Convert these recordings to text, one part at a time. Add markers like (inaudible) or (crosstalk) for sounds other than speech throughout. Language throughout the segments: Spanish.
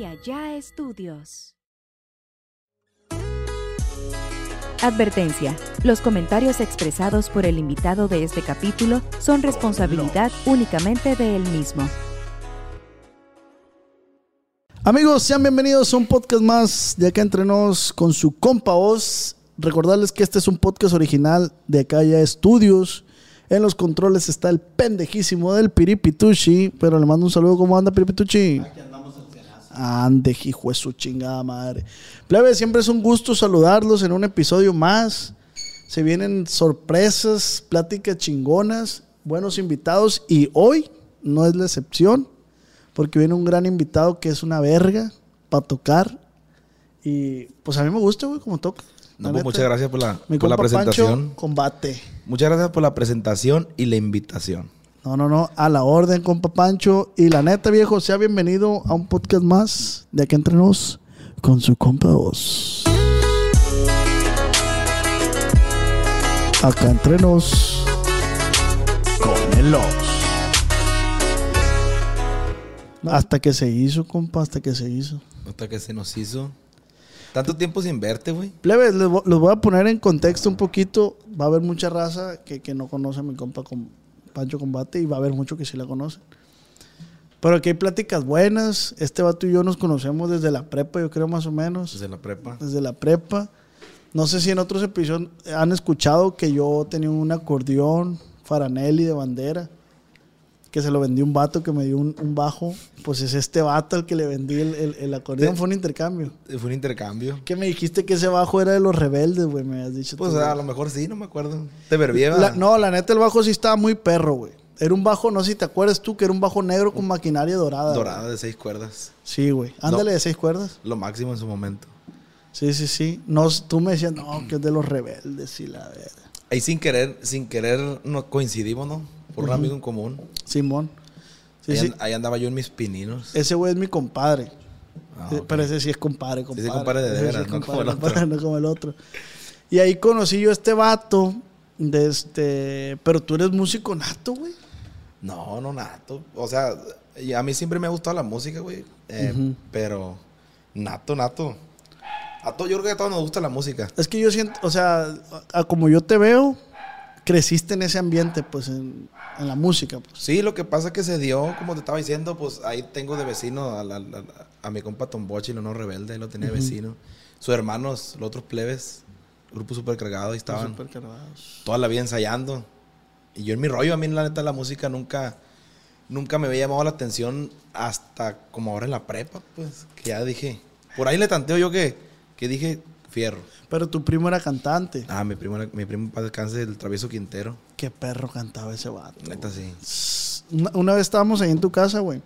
y allá estudios. Advertencia. Los comentarios expresados por el invitado de este capítulo son responsabilidad únicamente de él mismo. Amigos, sean bienvenidos a un podcast más de acá entre nos con su compa Oz. Recordarles que este es un podcast original de acá ya estudios. En los controles está el pendejísimo del Piripituchi. Pero le mando un saludo. ¿Cómo anda Piripituchi? Aquí Ande, hijo de su chingada madre. Plebe, siempre es un gusto saludarlos en un episodio más. Se vienen sorpresas, pláticas chingonas, buenos invitados. Y hoy no es la excepción. Porque viene un gran invitado que es una verga para tocar. Y pues a mí me gusta, güey, como toca. No, pues, muchas gracias por la, por la compa Pancho, presentación. combate. Muchas gracias por la presentación y la invitación. No, no, no. A la orden, compa Pancho. Y la neta, viejo, sea bienvenido a un podcast más de aquí entre nos con su compa Oz. Acá entre nos con el Oz. Hasta que se hizo, compa, hasta que se hizo. Hasta que se nos hizo. Tanto tiempo sin verte, güey. Plebes, los voy a poner en contexto un poquito. Va a haber mucha raza que, que no conoce a mi compa con Pancho Combate y va a haber mucho que sí la conocen. Pero aquí hay pláticas buenas. Este vato y yo nos conocemos desde la prepa, yo creo más o menos. Desde la prepa. Desde la prepa. No sé si en otros episodios han escuchado que yo tenía un acordeón Faranelli de bandera. Que se lo vendí un vato que me dio un, un bajo. Pues es este vato el que le vendí el, el- el acordeón. Fue un intercambio. Fue un intercambio. Que me dijiste que ese bajo era de los rebeldes, güey, me has dicho. Pues tú, a lo mejor sí, no me acuerdo. Te verbieva. No, la neta, el bajo sí estaba muy perro, güey. Era un bajo, no sé si te acuerdas tú, que era un bajo negro con maquinaria dorada. Dorada güey. de seis cuerdas. Sí, güey. Ándale No. de seis cuerdas. Lo máximo en su momento. Sí, sí, sí. No, tú me decías, no, que es de los rebeldes y la verdad. Ahí sin querer, sin querer no coincidimos, ¿no? Por un amigo en común. Simón. Sí, ahí, sí. an- ahí andaba yo en mis pininos. Ese güey es mi compadre. Ah, Eh, ok. Pero ese sí es compadre, compadre. sí, compadre de Ese veras, no no como el otro. Y ahí conocí yo a este vato. De este... Pero tú eres músico nato, güey. No, no, nato. O sea, a mí siempre me ha gustado la música, güey. Eh. Pero nato, nato. A todo, yo creo que a todos nos gusta la música. Es que yo siento, o sea, a- a como yo te veo, creciste en ese ambiente, pues, en, en la música, pues. Sí, lo que pasa es que se dio, como te estaba diciendo, pues ahí tengo de vecino a, la- la- a mi compa Tombochi, el no rebelde, lo tenía de vecino. Sus hermanos, los otros plebes, grupo super cargado, ahí estaban toda la vida ensayando. Y yo en mi rollo, a mí la neta la música nunca, nunca me había llamado la atención hasta como ahora en la prepa, pues, que ya dije, por ahí le tanteo yo que, que dije, fierro. Pero tu primo era cantante. Ah, mi primo, era- mi primo para descanse, el travieso Quintero. Qué perro cantaba ese vato. Neta sí. Una, una vez estábamos ahí en tu casa, güey.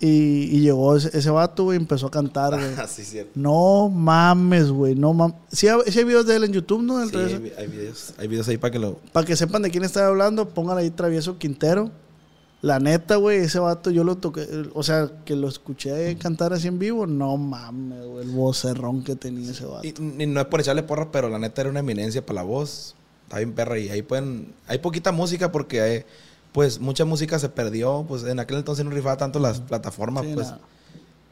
Y, y llegó ese, ese vato, güey, y empezó a cantar, güey. Ah, (laughs) sí, cierto. No mames, güey, no mames. Sí, hay, sí hay videos de él en YouTube, ¿no? Del Sí, hay, hay videos, hay videos ahí para que lo, Para que sepan de quién estaba hablando, pongan ahí Travieso Quintero. La neta, güey, ese vato yo lo toqué, eh, o sea, que lo escuché cantar así en vivo, no mames, güey, el vocerrón que tenía ese vato. Y, y no es por echarle porra, pero la neta era una eminencia para la voz. Está bien perra y ahí pueden... Hay poquita música porque hay, pues mucha música se perdió. Pues en aquel entonces no rifaba tanto las plataformas, Sí, pues. nada.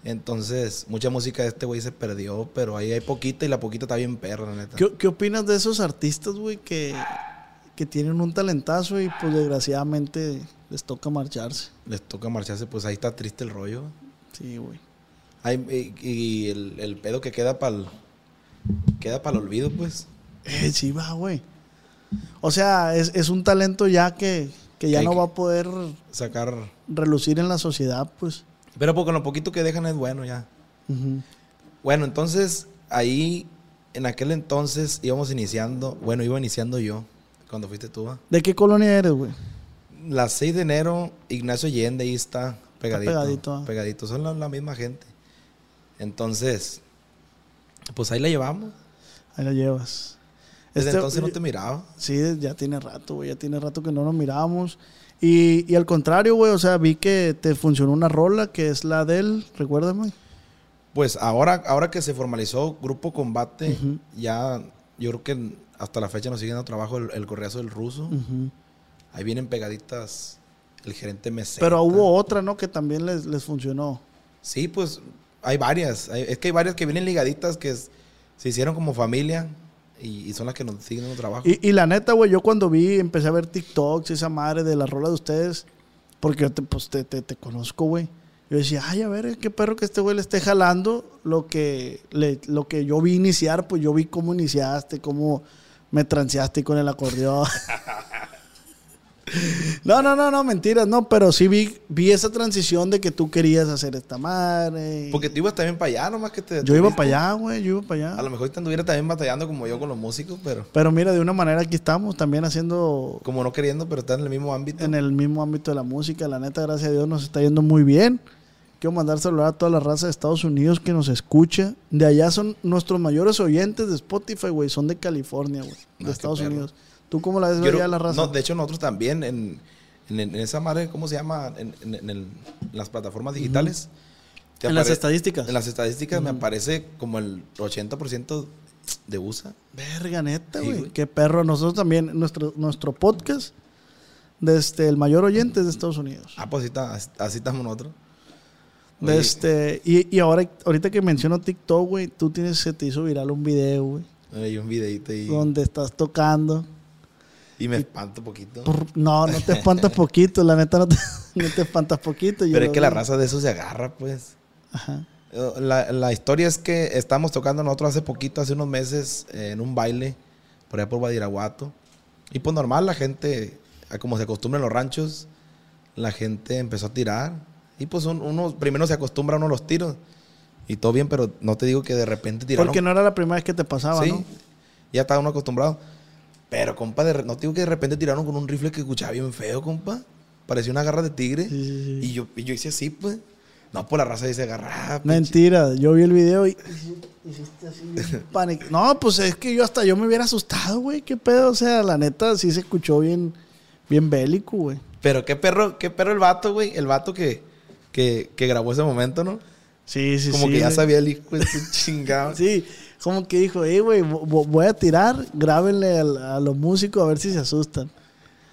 Entonces, mucha música de este güey se perdió, pero ahí hay poquita y la poquita está bien perra, la neta. ¿Qué, qué opinas de esos artistas, güey, que, que tienen un talentazo y pues desgraciadamente les toca marcharse? Les toca marcharse, pues ahí está triste el rollo. Sí, güey. Y y el, el pedo que queda para el... Queda para el olvido, pues. Eh, sí, va, güey. O sea, es, es un talento ya que, que ya Que no va a poder Sacar... relucir en la sociedad, pues. Pero porque lo poquito que dejan es bueno ya. Bueno, entonces ahí, en aquel entonces íbamos iniciando, bueno, iba iniciando yo, cuando fuiste tú. ¿va? ¿De qué colonia eres, güey? La 6 de enero, Ignacio Allende, ahí está, pegadito. pegadito, ah. Pegadito, son la, la misma gente. Entonces, pues ahí la llevamos. Ahí la llevas. Desde Este- entonces no te miraba. Sí, ya tiene rato, güey. Ya tiene rato que no nos mirábamos. Y, y al contrario, güey, o sea, vi que te funcionó una rola que es la del, recuérdame. Pues ahora, ahora que se formalizó Grupo Combate, ya yo creo que hasta la fecha nos siguen dando trabajo el, el correazo del ruso. Ahí vienen pegaditas el gerente meseta. Pero hubo otra, ¿no? Que también les, les funcionó. Sí, pues hay varias. Hay- es que hay varias que vienen ligaditas que es- se hicieron como familia y, y son las que nos siguen en el trabajo. Y, y la neta, güey, yo cuando vi, empecé a ver TikToks esa madre de la rola de ustedes, porque yo te, pues, te, te, te conozco, güey. Yo decía, ay, a ver, qué perro que este güey le esté jalando lo que, le, lo que yo vi iniciar, pues yo vi cómo iniciaste, cómo me transeaste con el acordeón. (laughs) no, no, no, no, mentiras, no, pero sí vi, vi esa transición de que tú querías hacer esta madre. y- Porque tú ibas también para allá, nomás que te. yo iba para allá, güey, yo iba para allá. A lo mejor te anduviera también batallando como yo con los músicos, pero Pero mira, de una manera aquí estamos también haciendo como no queriendo, pero está en el mismo ámbito. en el mismo ámbito de la música. La neta, gracias a Dios, nos está yendo muy bien. Quiero mandar saludar a toda la raza de Estados Unidos que nos escucha. De allá son nuestros mayores oyentes de Spotify, güey. Son de California, güey. Ah, De qué Estados perro. ¿Tú cómo la ves Yo allá la raza? No, de hecho, nosotros también en, en- en esa madre, ¿cómo se llama? En, en- en el- en las plataformas digitales. En las estadísticas. En las estadísticas me aparece como el 80% de USA. Verga, neta, güey. Qué perro. Nosotros también, nuestro, nuestro podcast, desde el mayor oyente es de Estados Unidos. Ah, pues así, está- así- estamos nosotros. De este, y, y ahora, ahorita que menciono TikTok, güey, tú tienes, se te hizo viral un video, güey, Hay un videito ahí. donde estás tocando. Y me espanto un poquito. No, no te espantas poquito, la neta no te, (laughs) no te espantas poquito. Pero es que la raza de eso se agarra, pues. Ajá. La, la historia es que estamos tocando nosotros hace poquito, hace unos meses, eh, en un baile, por allá por Badiraguato. Y pues normal, la gente, como se acostumbra en los ranchos, la gente empezó a tirar. Y pues un- uno, primero se acostumbra uno a los tiros. Y todo bien, pero no te digo que de repente tiraron. Porque no era la primera vez que te pasaba, sí, ¿no? ya estaba uno acostumbrado. Pero, compa, de re- no te digo que de repente tiraron con un rifle que escuchaba bien feo, compa. Parecía una garra de tigre. Sí, sí, sí. Y yo, y yo hice así, pues. No, pues la raza dice agarrar. Mentira, yo vi el video y hiciste así (laughs) pánico. No, pues es que yo hasta yo me hubiera asustado, güey, qué pedo, o sea, la neta sí se escuchó bien bien bélico, güey. Pero qué perro, qué perro el vato, güey. El vato que, que, que grabó ese momento, ¿no? Sí, sí, Como sí. que ya güey. sabía el hijo de (laughs) chingado. Sí, como que dijo, "Eh, güey, vo- vo- voy a tirar, grábenle a, los músicos a ver si se asustan."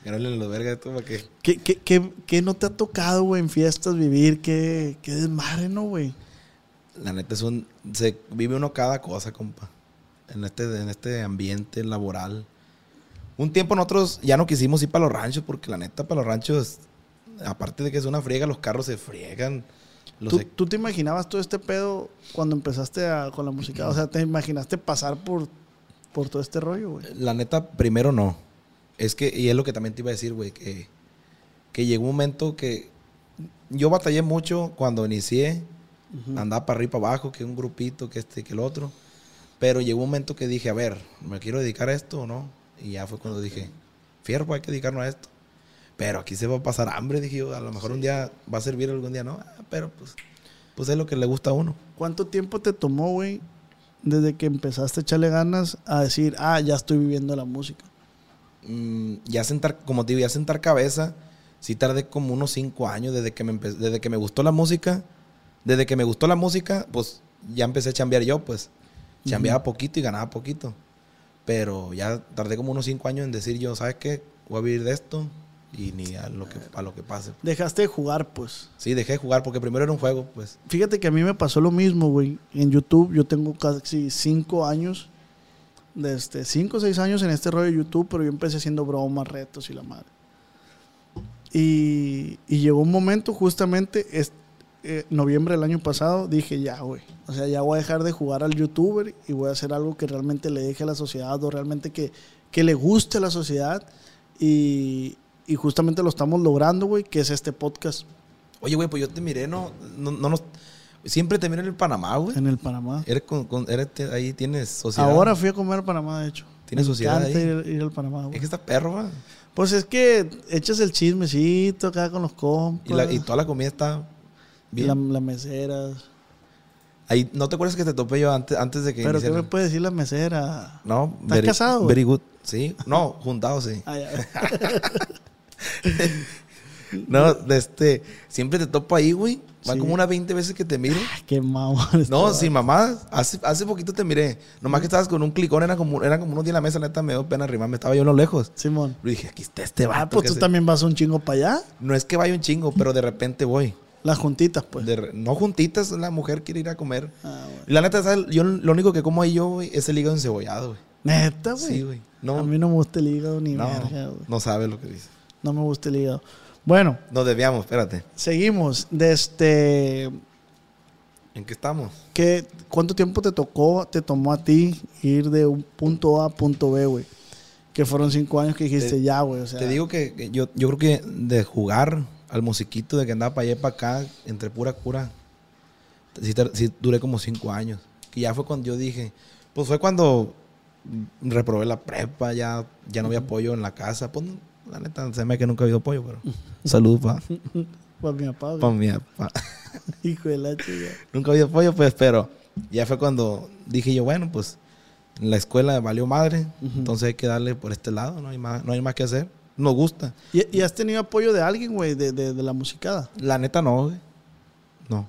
Gánale los vergas esto para que. ¿Qué, qué, qué, qué no te ha tocado, güey, en fiestas vivir? ¿Qué, qué desmadre, no, güey? La neta es un. Se vive uno cada cosa, compa. En este, en este ambiente laboral. Un tiempo nosotros ya no quisimos ir para los ranchos, porque la neta, para los ranchos, aparte de que es una friega, los carros se friegan. ¿Tú, tú te imaginabas todo este pedo cuando empezaste a- con la música? O sea, ¿te imaginaste pasar por, por todo este rollo, güey? La neta, primero no. Es que, y es lo que también te iba a decir, güey, que, que llegó un momento que yo batallé mucho cuando inicié, andaba para arriba y para abajo, que un grupito, que este, que el otro. Pero llegó un momento que dije, a ver, ¿me quiero dedicar a esto o no? Y ya fue cuando dije, fierro, hay que dedicarnos a esto. Pero aquí se va a pasar hambre, dije yo, a lo mejor un día va a servir, algún día no. Ah, Pero pues, pues es lo que le gusta a uno. ¿Cuánto tiempo te tomó, güey, desde que empezaste a echarle ganas a decir, ah, ya estoy viviendo la música? mm, ya sentar, como te digo, ya sentar cabeza, sí tardé como unos cinco años desde que me desde que me gustó la música, desde que me gustó la música, pues ya empecé a chambear yo, pues. Chambeaba poquito y ganaba poquito. Pero ya tardé como unos cinco años en decir yo, ¿sabes qué? Voy a vivir de esto y ni a lo que, a lo que pase. Dejaste de jugar, pues. Sí, dejé de jugar porque primero era un juego, pues. Fíjate que a mí me pasó lo mismo, güey. En YouTube yo tengo casi cinco años, desde cinco o seis años en este rollo de YouTube, pero yo empecé haciendo bromas, retos y la madre. Y, y llegó un momento, justamente, es, eh, noviembre del año pasado, dije, ya, güey. O sea, ya voy a dejar de jugar al youtuber y voy a hacer algo que realmente le deje a la sociedad o realmente que, que le guste a la sociedad. Y, y justamente lo estamos logrando, güey, que es este podcast Oye, güey, pues yo te miré, no, no, no nos- siempre te miré en el Panamá, güey. en el Panamá. Eres con, con- eres- te- ahí tienes sociedad. Ahora fui a comer a Panamá, de hecho. ¿Tienes Me sociedad ahí? Ir, ir al Panamá, güey. Es que está perro, güey. Pues es que echas el chismecito acá con los compas. Y, la- y toda la comida está bien. la mesera. Ahí, ¿No te acuerdas que te topé yo antes, antes de que Pero ¿qué me puede decir la mesera? No, ¿Estás casado? Very good. Sí, no, juntado, sí. Ah. (laughs) (laughs) (laughs) No, de este, siempre te topo ahí, güey. Van Sí. como unas 20 veces que te miro. Ay, Qué mamón. No, sin mamá. Hace, hace poquito te miré. Nomás que estabas con un clicón, era como, era como unos días en la mesa, neta, me dio pena arrimarme. Estaba yo a lo lejos. Simón. Y dije, aquí está este vato. Ah, pues tú también vas un chingo para allá. No es que vaya un chingo, pero de repente voy. Las juntitas, pues. De no juntitas, la mujer quiere ir a comer. Ah. Y la neta, ¿sabes? yo lo único que como ahí yo, güey, es el hígado encebollado, güey. Neta, güey. Sí, güey. No, A mí no me gusta el hígado ni no, verga, güey. no sabe lo que dice. No me gusta el hígado. Bueno, Nos desviamos, espérate. seguimos. De este. ¿En qué estamos? ¿qué, ¿Cuánto tiempo te tocó, te tomó a ti ir de un punto A a punto B, güey? Que fueron cinco años que dijiste Te- ya, güey. O sea, Te digo que, que yo, yo creo que de jugar al musiquito, de que andaba para allá y para acá, entre pura cura, sí, duré como cinco años. Que ya fue cuando yo dije, pues fue cuando reprobé la prepa, ya, ya no había apoyo en la casa. Pues la neta, se me que nunca ha habido apoyo, pero saludos para Para mi papá, güey. mi papá. (laughs) Hijo de la chica. nunca había apoyo, pues, pero ya fue cuando dije yo, bueno, pues la escuela valió madre, entonces hay que darle por este lado, no hay más, no hay más que hacer. Nos gusta. ¿Y, y has tenido apoyo de alguien, güey, de, de, de la musicada? La neta no, güey. No.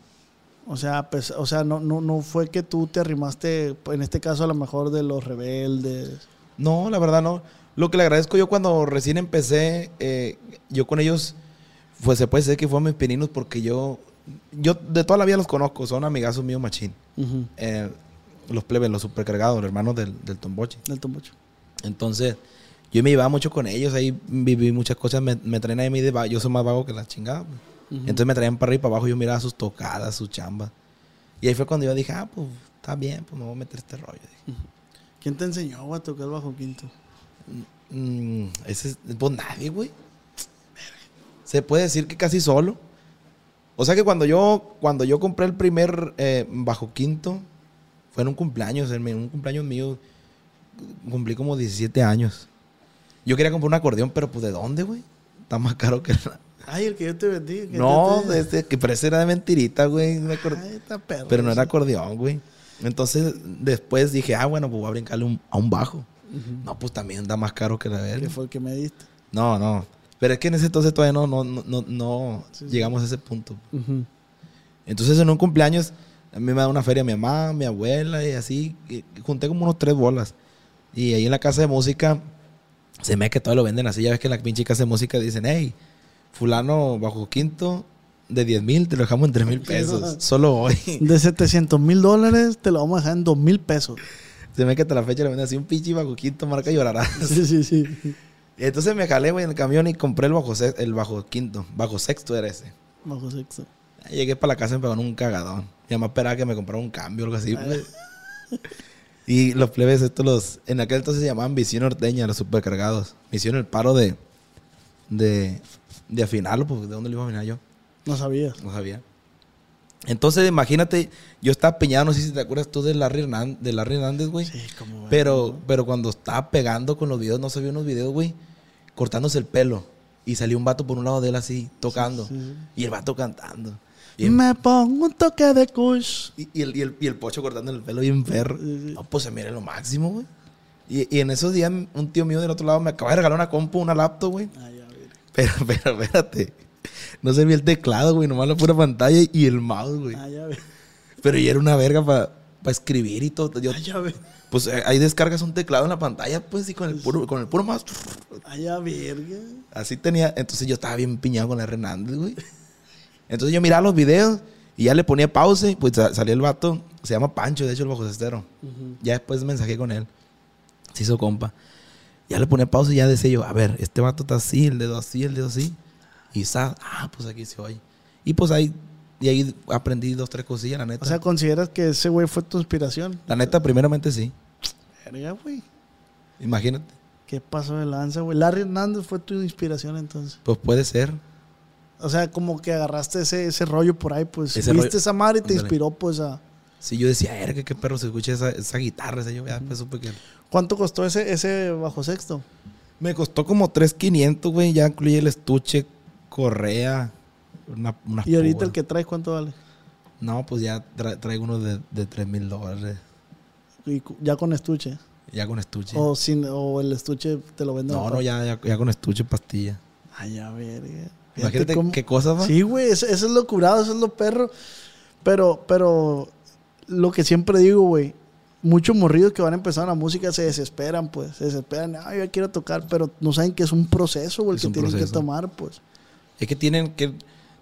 O sea, pues, o sea no, no, no fue que tú te arrimaste, en este caso a lo mejor de los rebeldes. No, la verdad no. Lo que le agradezco yo cuando recién empecé, eh, yo con ellos, pues se puede decir que fueron mis pininos porque yo, yo de toda la vida los conozco, son amigazos míos machín. Ujú, Eh, los plebes, los supercargados, los hermanos del, del Tomboche. Del tombocho. Entonces, yo me llevaba mucho con ellos, ahí viví muchas cosas, me, me traían a mí de yo soy más vago que la chingada. pues. Ujú. Entonces me traían para arriba y para abajo, yo miraba sus tocadas, sus chambas. Y ahí fue cuando yo dije, ah, pues está bien, pues me voy a meter este rollo. dije. ¿Quién te enseñó a tocar bajo quinto? Mm, ese es, pues nadie, güey. Se puede decir que casi solo. O sea que cuando yo, cuando yo compré el primer eh, bajo quinto, fue en un cumpleaños, en un cumpleaños mío, cumplí como 17 años. Yo quería comprar un acordeón, pero pues ¿de dónde, güey? Está más caro que... la- Ay, el que yo te vendí. No, te- te- ese, que parece era de mentirita, güey. Ay, está perro. Pero no era acordeón, güey. Entonces, después dije, ah, bueno, pues voy a brincarle un- a un bajo. Ujú. No, pues también da más caro que la verga. Que fue el que me diste. No, no. Pero es que en ese entonces todavía no, no, no, no, Sí, sí. llegamos a ese punto. Ujú. Entonces en un cumpleaños, a mí me da una feria mi mamá, mi abuela y así. y junté como unos tres bolas. Y ahí en la casa de música, se me ve que todo lo venden así. Ya ves que en la pinche casa de música dicen, hey, fulano bajo quinto de 10 mil, te lo dejamos en 3 mil pesos. (laughs) Solo hoy. De 700 mil dólares te lo vamos a dejar en 2 mil pesos. Se me que hasta la fecha le venden así un pinche bajo quinto, marca llorarás. (laughs) Sí, sí, sí. Entonces me jalé, güey, en el camión y compré el bajo, el bajo quinto. Bajo sexto era ese. Bajo sexo. Llegué para la casa y me pegaron un cagadón. Mi mamá esperaba que me comprara un cambio o algo así. (laughs) Y los plebes, estos los. En aquel entonces se llamaban Visión Norteña, los supercargados. Me hicieron el paro de. de. de afinarlo, pues de dónde lo iba a afinar yo. No sabía. No sabía. Entonces, imagínate, yo estaba peñado, no sé si te acuerdas tú de Larry Hernández, de Larry Hernández, güey. Sí, como. Pero, pero cuando estaba pegando con los videos, no se vio unos videos, güey, cortándose el pelo. Y salió un vato por un lado de él así, tocando. Sí, sí. Y el vato cantando. Y, Me pongo un toque de kush. y- y el, y el- y el pocho cortando el pelo bien perro. No, pues se mira lo máximo, güey. Y, y en esos días, un tío mío del otro lado me acaba de regalar una compu, una laptop, güey. Ay, a ver. Pero, pero, espérate. No servía el teclado, güey, nomás la pura pantalla y el mouse, güey. Ay, a ver. Pero ya era una verga para escribir y todo. Yo, Ay, a ver. pues eh, ahí descargas un teclado en la pantalla, pues, y con el puro, con el puro mouse. Ay, a verga. Así tenía. Entonces yo estaba bien piñado con la Hernández, güey. Entonces yo miraba los videos y ya le ponía pausa y pues sa- salía el vato. Se llama Pancho, de hecho, el bajo cestero. Ujú. Ya después mensajé con él. Se hizo compa. Ya le ponía pausa y ya decía yo, a ver, este vato está así, el dedo así, el dedo así. Y sa, ah, pues aquí se oye. Y pues ahí, y ahí aprendí dos, tres cosillas, la neta. O sea, ¿consideras que ese güey fue tu inspiración? la neta, primeramente sí. Verga, güey. Imagínate. ¿Qué pasó de lanza, güey? Larry Hernández fue tu inspiración entonces. Pues puede ser. O sea, como que agarraste ese, ese rollo por ahí, pues. Ese viste rollo- esa madre y te Ándale. inspiró, pues, a. Si yo decía, erga, qué perro se escucha esa, esa guitarra. esa yo ya después supe que... ¿Cuánto costó ese, ese bajo sexto? Me costó como 3.500, güey. Ya incluye el estuche, correa, una, unas Y ahorita púas. el que traes, ¿cuánto vale? No, pues ya tra- traigo uno de, de 3 mil dólares. Y ya con estuche. Ya con estuche. O, sin, o el estuche te lo venden. no, no, ya, ya, ya con estuche, pastilla. Ay, a ver. Imagínate qué cosa, va. Sí, güey, eso, eso es lo curado, eso es lo perro. Pero, pero, lo que siempre digo, güey, muchos morridos que van a empezar la música se desesperan, pues. Se desesperan, ay, yo quiero tocar, pero no saben que es un proceso, güey, el Es que tienen que tomar, pues. Es que tienen que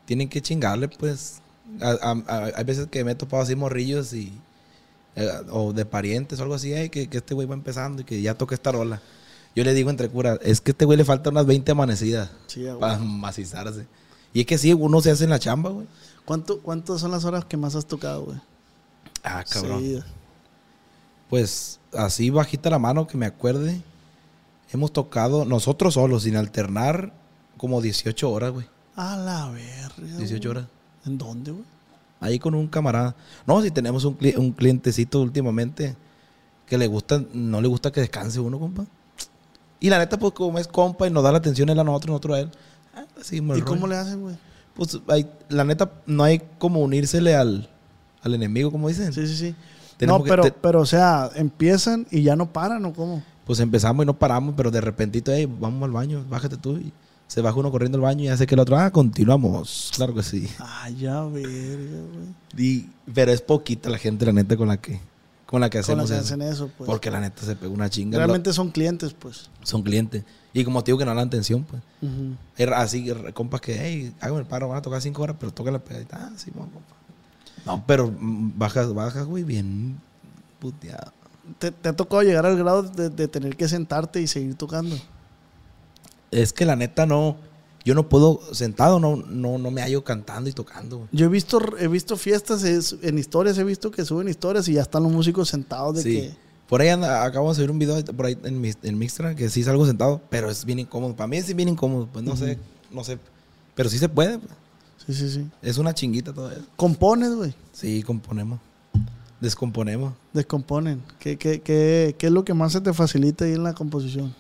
tienen que chingarle, pues. A- a- a- hay veces que me he topado así morrillos y. eh, o de parientes o algo así, "Ay, que, que este güey va empezando y que ya toca esta rola. Yo le digo entre curas, es que a este güey le falta unas 20 amanecidas Sí, para macizarse. Y es que sí, uno se hace en la chamba, güey. ¿Cuánto, ¿Cuántas son las horas que más has tocado, güey? Ah, cabrón. Sí. Pues así bajita la mano que me acuerde. Hemos tocado nosotros solos, sin alternar, como 18 horas, güey. A la verga. 18 güey. horas. ¿En dónde, güey? Ahí con un camarada. No, si tenemos un, cli- un clientecito últimamente que le gusta, no le gusta que descanse uno, compa. Y la neta, pues como es compa y nos da la atención él a nosotros, nosotros a él. ah, ¿Y rollo. cómo le hacen, güey? Pues hay- la neta, no hay como unírsele al, al enemigo, como dicen. Sí, sí, sí. Tenemos no, que- pero, te- pero, o sea, empiezan y ya no paran, ¿o cómo? Pues empezamos y no paramos, pero de repentito, hey, vamos al baño, bájate tú. Y se baja uno corriendo al baño y hace que el otro, ah, continuamos. Claro que sí. Ah, ya, verga, güey. Y- pero es poquita la gente, la neta, con la que, con la que Con las hacemos que eso. hacen eso, pues. Porque la neta se pegó una chinga. Realmente son clientes, pues. Son clientes. Y como te digo que no dan atención, pues. Ra- así, compas que, hey, hágame el paro, van a tocar cinco horas, pero toca la pegadita. Ah, sí, vamos, compa. No, pero bajas, bajas, güey, bien puteado. ¿Te, te ha tocado llegar al grado de, de tener que sentarte y seguir tocando? Es que la neta no, yo no puedo, sentado, no, no, no me hallo cantando y tocando. Yo he visto, he visto fiestas es- en historias, he visto que suben historias y ya están los músicos sentados de Sí. que... Por ahí anda- acabo de subir un video por ahí en, mi, en Mixtra que sí salgo sentado, pero es bien incómodo. Para mí es bien incómodo, pues no sé, no sé. Pero sí se puede, pues. Sí, sí, sí. Es una chinguita todavía. Compones, güey. Sí, componemos. Descomponemos. Descomponen. ¿Qué, qué, qué, ¿Qué es lo que más se te facilita ahí en la composición?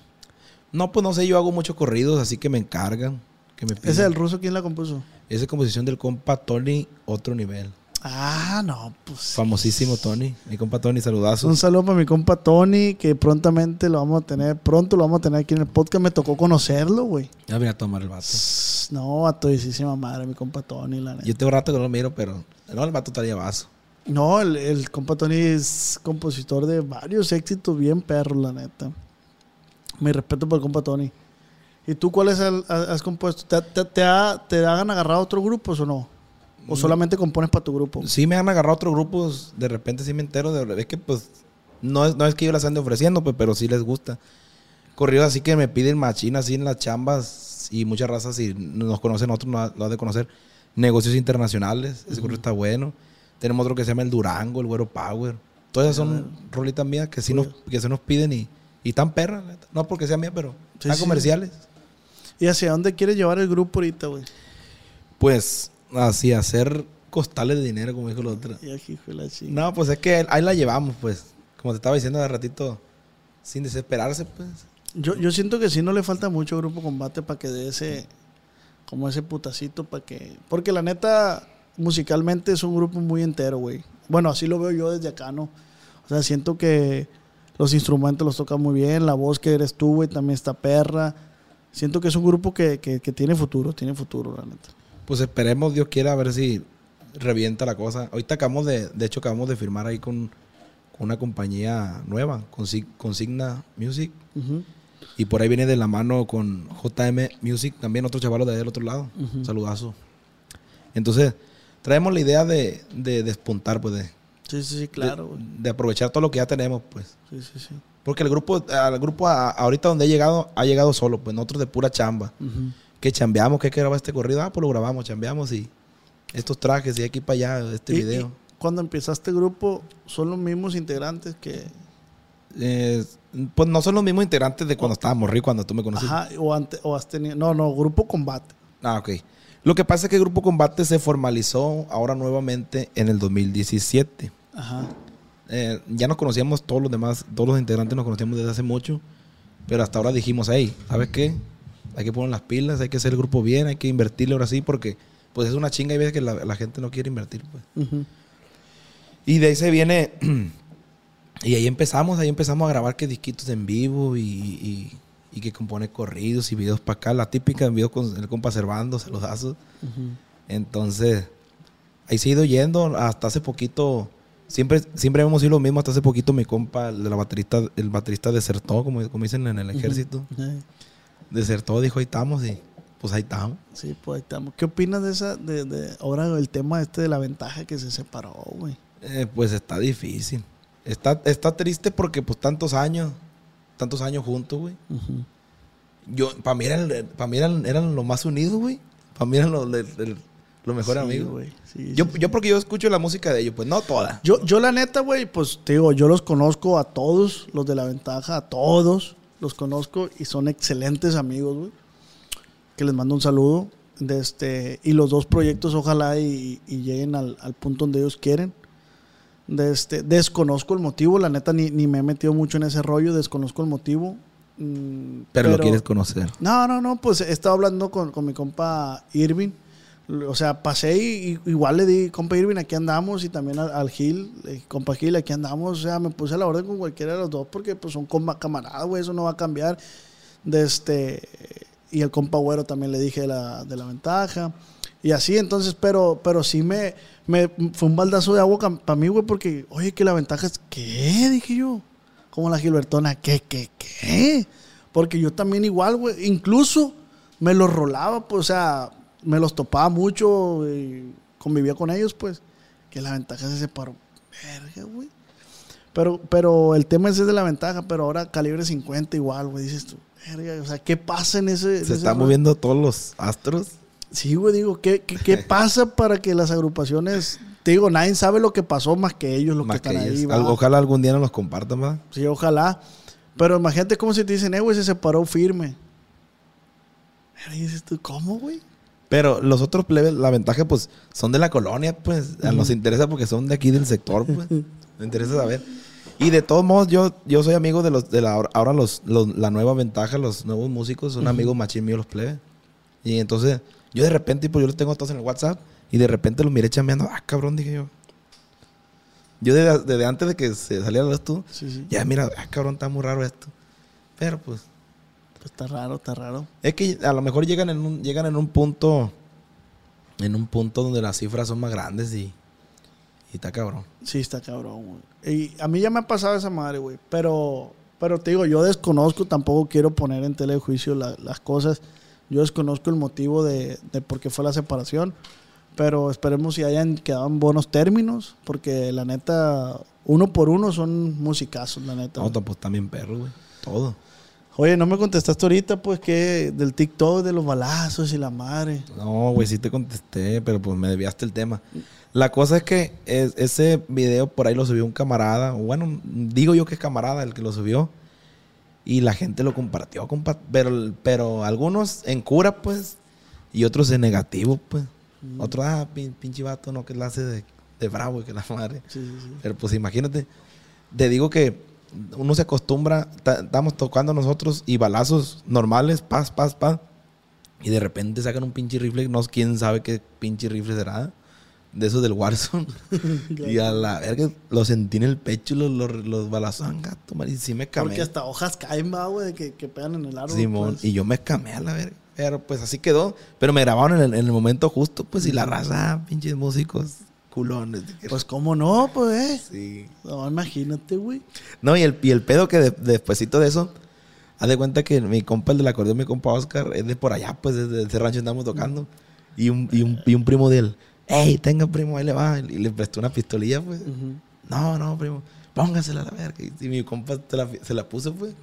No, pues no sé, yo hago muchos corridos, así que me encargan. Que me. ¿Ese del ruso quién la compuso? Esa es composición del compa Tony, otro nivel. Ah, no, pues... Famosísimo Tony. Mi compa Tony, saludazos. Un saludo para mi compa Tony, que prontamente lo vamos a tener, pronto lo vamos a tener aquí en el podcast. Me tocó conocerlo, güey. Ya vine a tomar el vato. No, a todísima madre, mi compa Tony, la neta. Yo tengo rato que no lo miro, pero no, el vato traía vaso. No, el, el compa Tony es compositor de varios éxitos bien perros, la neta. Mi respeto por el compa Tony. ¿Y tú cuáles has, has compuesto? ¿Te, te, te, ha- te han agarrado otros grupos o no? ¿O solamente compones para tu grupo? Sí me han agarrado otros grupos, de repente sí me entero, de, es que pues no es, no es que yo las ande ofreciendo, pues, pero sí les gusta. Corridos así que me piden machina así en las chambas y muchas razas y nos conocen otros, no lo han de conocer. Negocios internacionales, ese corrido está bueno. Tenemos otro que se llama el Durango, el Güero Power. Todas esas son rolitas mías que sí nos, que se nos piden y, y tan perras. La. No porque sea mía, pero Sí, sí. comerciales. ¿Y hacia dónde quieres llevar el grupo ahorita, güey? Pues así, hacer costales de dinero, como dijo el otro. Y aquí, de la chica. No, pues es que ahí la llevamos, pues. Como te estaba diciendo hace ratito, sin desesperarse, pues. Yo, yo siento que sí no le falta mucho Grupo Combate para que dé ese, como ese putacito para que... Porque la neta, musicalmente es un grupo muy entero, güey. Bueno, así lo veo yo desde acá, ¿no? O sea, siento que los instrumentos los tocan muy bien, la voz que eres tú, güey, también está perra. Siento que es un grupo que, que, que tiene futuro, tiene futuro, la neta. Pues esperemos, Dios quiera, a ver si revienta la cosa. Ahorita acabamos de, de hecho, acabamos de firmar ahí con, con una compañía nueva, Consi- Consigna Music. Y por ahí viene de la mano con JM Music, también otro chavalo de ahí del otro lado. Ujú. Saludazo. Entonces, traemos la idea de, de despuntar, pues, de, Sí, sí, sí, claro, de, aprovechar todo lo que ya tenemos, pues. Sí, sí, sí. Porque el grupo, al grupo a- ahorita donde he llegado, ha llegado solo, pues nosotros de pura chamba. Ujú. Que chambeamos, que hay que grabar este corrido, ah, pues lo grabamos, chambeamos y estos trajes y aquí para allá, este Y- video. y cuando empezaste el grupo, ¿son los mismos integrantes que... Eh, pues no son los mismos integrantes de cuando estábamos ricos, cuando tú me conociste. Ajá, o, ante- o has tenido... No, no, Grupo Combate. Ah, ok. Lo que pasa es que el Grupo Combate se formalizó ahora nuevamente en el 2017. Ajá. Eh, ya nos conocíamos todos los demás, todos los integrantes nos conocíamos desde hace mucho, pero hasta ahora dijimos, hey, ¿sabes qué? Hay que poner las pilas, hay que hacer el grupo bien, hay que invertirle ahora sí, porque pues es una chinga y veces que la, la gente no quiere invertir. Pues. Y de ahí se viene, (clears throat) y ahí empezamos, ahí empezamos a grabar que disquitos en vivo y, y, y que compone corridos y videos para acá, la típica en video con el compa Servando, saludazos. Ujú. Entonces, ahí se ha ido yendo hasta hace poquito. Siempre, siempre hemos sido lo mismo. Hasta hace poquito mi compa, el la baterista, el baterista desertó, como, como dicen en el ejército. Eh, Desertó, dijo, ahí estamos. Y pues ahí estamos. Sí, pues ahí estamos. ¿Qué opinas de esa, de, de ahora el tema este de la ventaja que se separó, güey? Eh, pues está difícil. Está, está triste porque pues tantos años, tantos años juntos, güey. Yo, para mí eran, pa' mí eran, eran los más unidos, güey. Para mí eran los, los- Sí, amigos. güey. Sí, Yo, sí, yo porque yo escucho la música de ellos, pues no toda. Yo, yo la neta, güey, pues te digo, yo los conozco a todos, los de la ventaja, a todos los conozco y son excelentes amigos, güey. Que les mando un saludo. De este, y los dos proyectos ojalá y, y lleguen al, al punto donde ellos quieren. De este, desconozco el motivo, la neta ni, ni me he metido mucho en ese rollo, desconozco el motivo. Mm, Pero, lo quieres conocer. no, no, no, pues he estado hablando con, con mi compa Irving. O sea, pasé y, y igual le di, compa Irving, aquí andamos, y también al, al Gil, eh, compa Gil, aquí andamos. O sea, me puse a la orden con cualquiera de los dos porque pues son camaradas, güey, eso no va a cambiar. De este, y el compa Güero también le dije de la, de la ventaja. Y así, entonces, pero, pero sí me, me fue un baldazo de agua para mí, güey, porque, oye, que la ventaja es, ¿qué? Dije yo. Como la Gilbertona, ¿qué, qué, qué? Porque yo también igual, güey. Incluso me los rolaba, pues, o sea, me los topaba mucho y convivía con ellos, pues. Que la ventaja se separó. Verga, güey. Pero, pero el tema ese es de la ventaja, pero ahora calibre 50 igual, güey. Dices tú, verga, o sea, ¿qué pasa en ese. en Se están moviendo todos los astros. Sí, güey, digo, ¿qué, qué, qué (laughs) pasa para que las agrupaciones. Te digo, nadie sabe lo que pasó más que ellos, los más que que están ahí. Ojalá algún día nos los compartan, ¿verdad? Sí, ojalá. Pero imagínate cómo se te dicen, eh, güey, se separó firme. Y dices tú, ¿cómo, güey? Pero los otros plebes, la ventaja, pues, son de la colonia, pues. A Nos interesa porque son de aquí del sector, pues. Nos interesa saber. Y de todos modos, yo, yo soy amigo de los, de la, ahora los, los- la nueva ventaja, los nuevos músicos, son amigos machín míos los plebes. Y entonces, yo de repente, pues yo los tengo todos en el WhatsApp, y de repente los miré chambeando, ah, cabrón, dije yo. Yo desde, desde antes de que se saliera tú, Sí, sí. ya mira, ah, cabrón, está muy raro esto. Pero pues, Pues está raro, está raro. es que a lo mejor llegan en un, llegan en un punto, en un punto donde las cifras son más grandes y, y está cabrón. Sí, está cabrón, güey. Y a mí ya me ha pasado esa madre, güey. Pero, pero te digo, yo desconozco, tampoco quiero poner en tela de juicio la- las cosas. Yo desconozco el motivo de, de por qué fue la separación. Pero esperemos si hayan quedado en buenos términos. Porque la neta, uno por uno son musicazos, la neta. No, pues también perro, güey. Todo. Oye, no me contestaste ahorita, pues, que del TikTok, de los balazos y la madre. No, güey, sí te contesté, pero pues me desviaste el tema. La cosa es que es- ese video por ahí lo subió un camarada. Bueno, digo yo que es camarada el que lo subió. Y la gente lo compartió, compa- pero, pero algunos en cura, pues, y otros en negativo, pues. Otros, ah, pin- pinche vato, no, que la hace de, de bravo, y que la madre. Sí, sí, sí. Pero pues imagínate, te digo que uno se acostumbra, ta- estamos tocando nosotros y balazos normales, paz, paz, paz. Y de repente sacan un pinche rifle, no quién sabe qué pinche rifle será. De esos del Warzone. (laughs) y a la verga lo sentí en el pecho los, los, los balazos. Gato, y sí me camé. Porque hasta hojas caen, va, güey, que, que pegan en el árbol. Simón, pues. y yo me escamé a la verga. Pero pues así quedó. Pero me grabaron en el, en el momento justo, pues, y la raza, pinches músicos Pues, ¿cómo no? Pues, eh. sí. No, imagínate, güey. No, y el, y el pedo que de- despuésito de eso, haz de cuenta que mi compa, el del acordeón, mi compa Oscar, es de por allá, pues desde ese rancho andamos tocando. Y un, y un, y un primo de él, hey, tenga primo, ahí le va. Y le prestó una pistolilla, pues. No, no, primo, póngasela a la verga. Y, mi compa se la, se la puso, pues.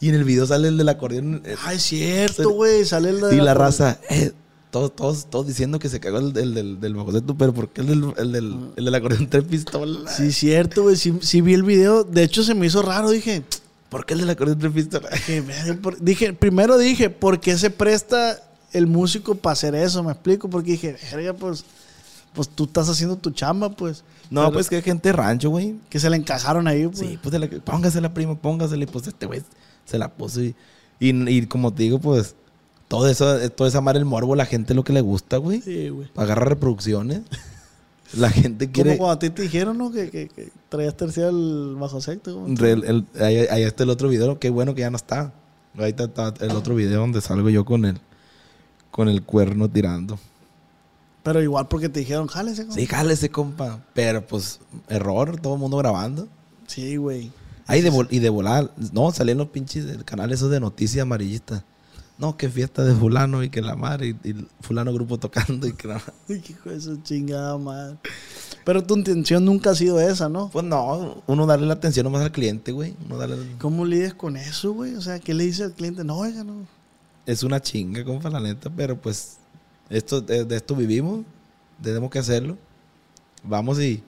Y en el video sale el del acordeón. eh, Ah, es cierto, güey. Sale el de y la raza, eh, todos, todos, todos diciendo que se cagó el, del del, del bajoseto, pero ¿por qué el del, el del, el del acordeón tres pistolas? Sí, cierto, güey. Sí, sí vi el video. De hecho, se me hizo raro. Dije, ¿Por qué el del acordeón tres pistolas? (laughs) dije, primero dije, ¿por qué se presta el músico para hacer eso? Me explico. Porque dije, verga, pues, pues tú estás haciendo tu chamba, pues. No, Pero pues que hay gente de rancho, güey. Que se le encajaron ahí, pues. Sí, pues la, póngasela, primo, póngasela. Y pues este güey se la puso. Y, y, y como te digo, pues todo eso, todo esa madre el morbo, la gente lo que le gusta, güey. Sí, güey. Agarra reproducciones. (laughs) La gente quiere. Como cuando a ti te dijeron, ¿no? Que, que, que traías terciar el bajo secto. ahí, ahí está el otro video. Qué bueno que ya no está. Ahí está, está el otro video donde salgo yo con el, con el cuerno tirando. Pero igual porque te dijeron, jálese. compa". Sí, jálese, compa. Pero pues, error, todo el mundo grabando. Sí, güey. Ahí de y de volar. No, salían los pinches del canal esos de noticias amarillistas. No, que fiesta de fulano y que la madre y, y fulano grupo tocando y que la (laughs) Ay, hijo de su chingada madre. Pero tu intención nunca ha sido esa, ¿no? Pues no, uno darle la atención nomás al cliente, güey. Uno darle... ¿Cómo lides con eso, güey? O sea, ¿qué le dice al cliente? No, oiga, no. Es una chinga, compa, la neta, pero pues esto, de, de esto vivimos, tenemos que hacerlo. Vamos y,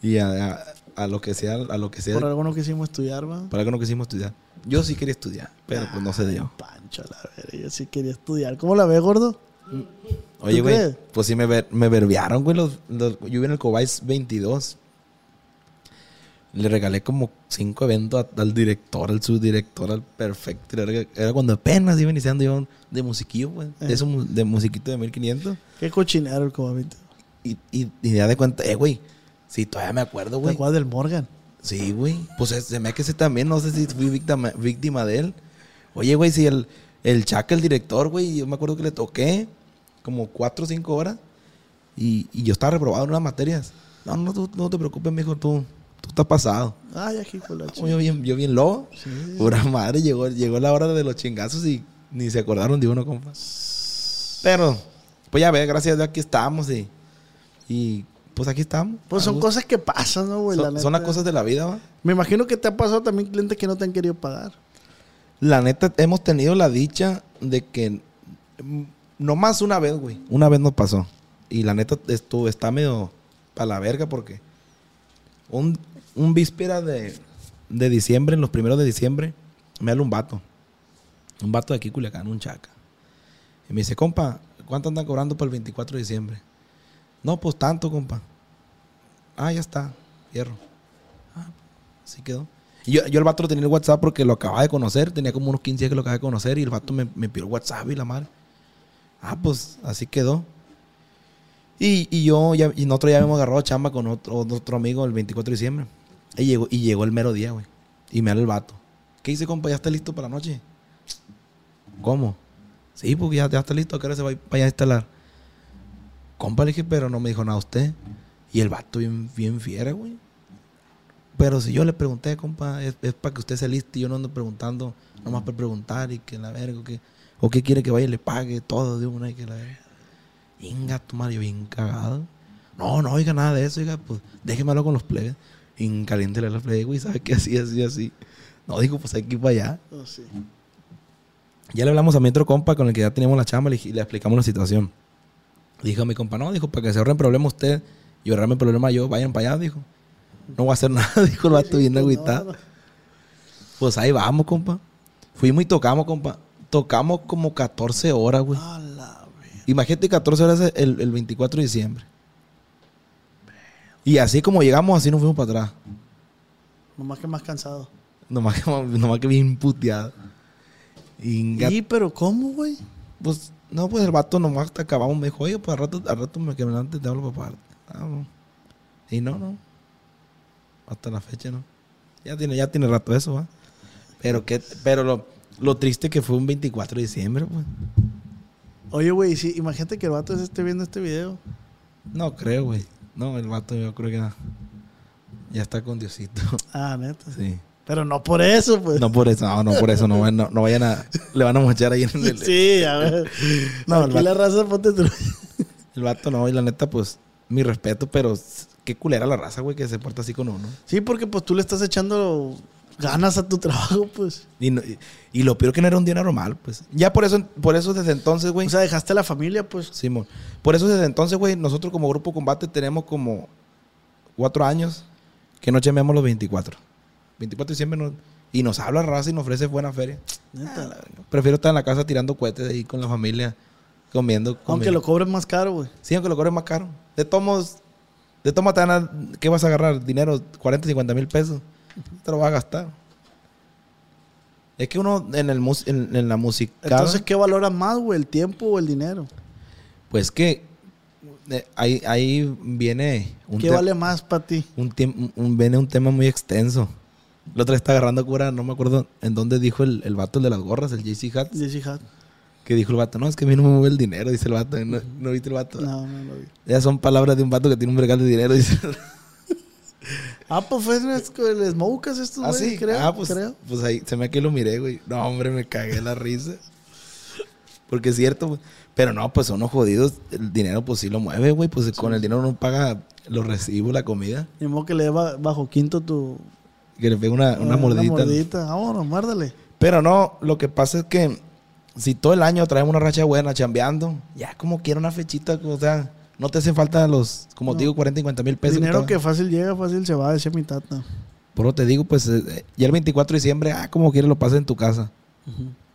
y a, a- a lo que sea, a lo que sea. Por algo no quisimos estudiar, va. Para algo no quisimos estudiar. Yo sí quería estudiar, pero pues no se dio. Pancho, la verga, yo sí quería estudiar. ¿Cómo la ves, gordo? Oye, ¿Tú güey, pues sí me, ver- me verbiaron, güey. Los, los- yo viví en el Cobais 22. Le regalé como cinco eventos a- al director, al subdirector, al perfecto. Era cuando apenas iba iniciando yo de musiquillo, güey. Eh. De, eso, de musiquito de 1500. Qué cochinero el comabito. Y, y, y ya de cuenta, eh, güey. Sí, todavía me acuerdo, ¿Te güey. acuerdas del Morgan? Sí, güey. Pues es- se me que ese también, no sé si fui víctima, víctima de él. Oye, güey, si el, el Chaca, el director, güey, yo me acuerdo que le toqué como cuatro o cinco horas y, y yo estaba reprobado en unas materias. No, no, tú, no te preocupes, mijo, tú, tú estás pasado. Ay, aquí con la Yo chingada. bien, yo bien lobo. Sí. Pura madre, llegó, llegó la hora de los chingazos y ni se acordaron de uno, compa. Pero, pues ya ve, gracias a Dios aquí estamos y, y pues aquí estamos. Pues son gusto. cosas que pasan, ¿no, güey? La son, las cosas de la vida, ¿va? Me imagino que te ha pasado también clientes que no te han querido pagar. La neta, hemos tenido la dicha de que nomás una vez, güey. Una vez nos pasó. Y la neta, esto está medio para la verga porque un, un víspera de, de diciembre, en los primeros de diciembre, me habla un vato. Un vato de aquí, Culiacán, un chaca. Y me dice, compa, ¿cuánto andan cobrando para el 24 de diciembre? No, pues tanto, compa. Ah, ya está, fierro. Ah, así quedó. Y yo, yo el vato lo tenía en el WhatsApp porque lo acababa de conocer. Tenía como unos 15 días que lo acababa de conocer. Y el vato me, me pidió el WhatsApp y la madre. Ah, pues así quedó. Y, y yo, ya, y nosotros ya habíamos agarrado chamba con otro, otro amigo el 24 de diciembre. Y llegó, y llegó el mero día, güey. Y me habla el vato. ¿Qué dice, compa? ¿Ya está listo para la noche? ¿Cómo? Sí, porque ya, ya está listo. ¿A qué se va a allá a instalar? Compa, le dije, pero no me dijo nada usted. Y el vato bien, bien fiera, güey. Pero si yo le pregunté, compa, es, es para que usted se liste y yo no ando preguntando, nomás para preguntar y que la verga, o que, o que quiere que vaya y le pague todo de una y que la verga. Inga, tu madre, yo bien cagado. No, no, oiga, nada de eso, oiga, pues déjeme hablar con los plebes. Incaliéntele a los plebes, güey, ¿sabe qué? Así, así, así. No, dijo, pues hay que ir para allá. Oh, sí. Ya le hablamos a mi otro compa con el que ya teníamos la chamba le, dij- le explicamos la situación. Dijo mi compa, no, dijo, para que se ahorren problema usted y ahorrarme problema yo, vayan para allá, dijo. No voy a hacer (laughs) nada, dijo el vato bien agüitado. Pues ahí vamos, compa. Fuimos y tocamos, compa. Tocamos como 14 horas, güey. Imagínate 14 horas el, el 24 de diciembre. Y así como llegamos, así nos fuimos para atrás. Nomás que más cansado. Nomás que, (laughs) nomás que bien puteado. Inga- ¿Y pero cómo, güey? Pues, no, pues el vato nomás hasta acabamos. Me dijo, oye, pues al rato, al rato me quedo antes, te hablo para pagarte. Ah, no. Y no, no. Hasta la fecha, no. Ya tiene, ya tiene rato eso, ¿va? Pero que, pero lo, lo triste que fue un 24 de diciembre, pues. Oye, güey, sí, imagínate que el vato se esté viendo este video. No creo, güey. No, el vato yo creo que ya, ya está con Diosito. Ah, neta. Sí. Pero no por eso, pues. No por eso, no, no por eso, no, vayan- no, no vayan a, le van a mochar ahí en el, Sí, a ver. No, Aquí vato- la raza, ponte tú. el vato, no, y la neta, pues, mi respeto, pero qué culera la raza, güey, que se porta así con uno. Sí, porque pues tú le estás echando ganas a tu trabajo, pues. Y, no- y, y lo peor que no era un día normal, pues. Ya por eso, por eso desde entonces, güey. O sea, dejaste a la familia, pues. Simón. Por eso desde entonces, güey, nosotros como Grupo Combate tenemos como cuatro años que no chambeamos los 24. 24 de diciembre no- y nos habla raza y nos ofrece buena feria. Neta. Prefiero estar en la casa tirando cohetes ahí con la familia, comiendo. Aunque comiendo. lo cobren más caro, güey. Sí, aunque lo cobres más caro. De tomos, de toma te van a- ¿qué vas a agarrar? Dinero, 40, 50 mil pesos. Te lo vas a gastar. Es que uno en, el, mus- en, en la música. Entonces, ¿qué valora más, güey? ¿El tiempo o el dinero? Pues que eh, ahí, ahí viene un, ¿Qué vale más para ti? un, un- viene un tema muy extenso. La otra vez está agarrando cura, no me acuerdo en dónde dijo el, el vato el de las gorras, el JC Hat, Jesse Hat. que dijo el vato, no, es que a mí no me mueve el dinero, dice el vato. ¿No, ¿no viste el vato? No, no lo vi. Esas son palabras de un vato que tiene un regalo de dinero, dice. (laughs) Ah, pues fue el el Smokas estos, Ah, sí. creo. ah, pues, creo. pues ahí se me que lo miré, güey. No, hombre, me cagué la risa. Porque es cierto, güey. Pero no, pues son unos jodidos. El dinero, pues sí lo mueve, güey. Pues con el dinero uno paga los recibos, la comida. Ni modo que le dé ba- bajo quinto tu... Que le pegue una, una eh, mordidita. mordidita. Vámonos, muérdale. Pero no, lo que pasa es que si todo el año traemos una racha buena chambeando, ya como quiera una fechita, o sea, no te hacen falta los, como No. te digo, 40, 50 mil pesos. Dinero que fácil llega, fácil se va, decía mi tata. Por eso te digo, pues eh, ya el 24 de diciembre, ah, como quieres lo pasas en tu casa.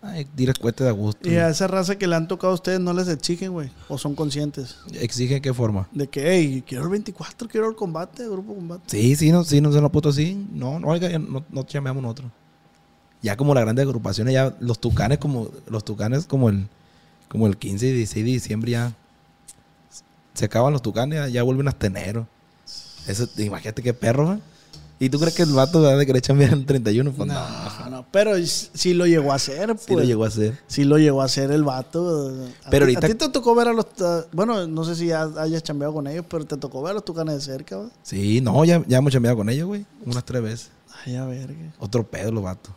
Ay, tiras cuete de gusto. Y a esa raza que le han tocado a ustedes no les exigen, güey. O son conscientes. ¿Exige qué forma? De que, hey, quiero el 24, quiero el combate, grupo combate. Sí, sí, no, sí, no se lo puto así. No, no, oiga, no, no chameamos nosotros. Ya como las grandes agrupaciones, ya los tucanes como, los tucanes como el, como el 15 y 16 de diciembre ya se acaban los tucanes, ya, ya vuelven hasta enero. Eso, imagínate qué perro, ¿eh? ¿Y tú crees que el vato va a querer chambear el 31? Pues no, No, no, pero sí lo llegó a hacer, pues. sí lo llegó a hacer. Sí lo llegó a hacer el vato. A Pero ti- A ti te tocó ver a los... ta- Bueno, no sé si ya hayas chambeado con ellos, pero te tocó ver a los tucanes de cerca, ¿va? Sí, no, ya, ya hemos chambeado con ellos, güey. Unas tres veces. Ay, a verga. Otro pedo los vatos.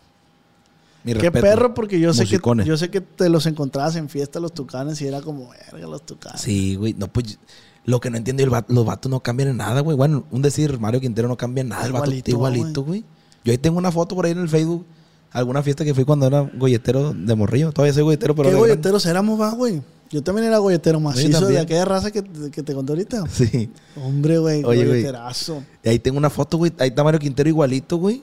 Mi Qué respeto. perro, porque yo sé, que, yo sé que te los encontrabas en fiesta los tucanes y era como, verga, los tucanes. Sí, güey. No, pues lo que no entiendo, el los vatos no cambian en nada, güey. Bueno, un decir, Mario Quintero no cambia en nada. El vato Igualito, está igualito, güey. Yo ahí tengo una foto por ahí en el Facebook. Alguna fiesta que fui cuando era golletero de morrillo. Todavía soy golletero, pero... ¿Qué golleteros éramos, va, güey? Yo también era golletero macizo de aquella raza que, que te conté ahorita. (laughs) Sí. Hombre, güey, golleterazo. Y ahí tengo una foto, güey. Ahí está Mario Quintero igualito, güey.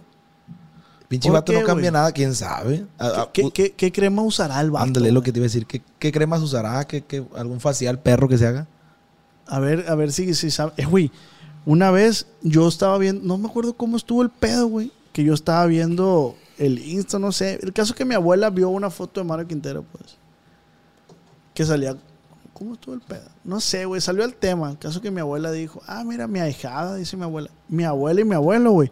Pinche ¿Por vato qué, no cambia güey? nada, quién sabe. A- a- ¿Qué, qué, crema usará el vato? Ándale, lo que te iba a decir. ¿Qué, qué cremas usará? ¿Qué, qué- algún facial perro que se haga? A ver, a ver si, si sabe. Eh, güey, una vez yo estaba viendo, no me acuerdo cómo estuvo el pedo, güey. Que yo estaba viendo el Insta, no sé. El caso es que mi abuela vio una foto de Mario Quintero, pues. Que salía. ¿Cómo estuvo el pedo? No sé, güey. Salió el tema. El caso que mi abuela dijo: Ah, mira, mi ahijada, dice mi abuela. Mi abuela y mi abuelo, güey.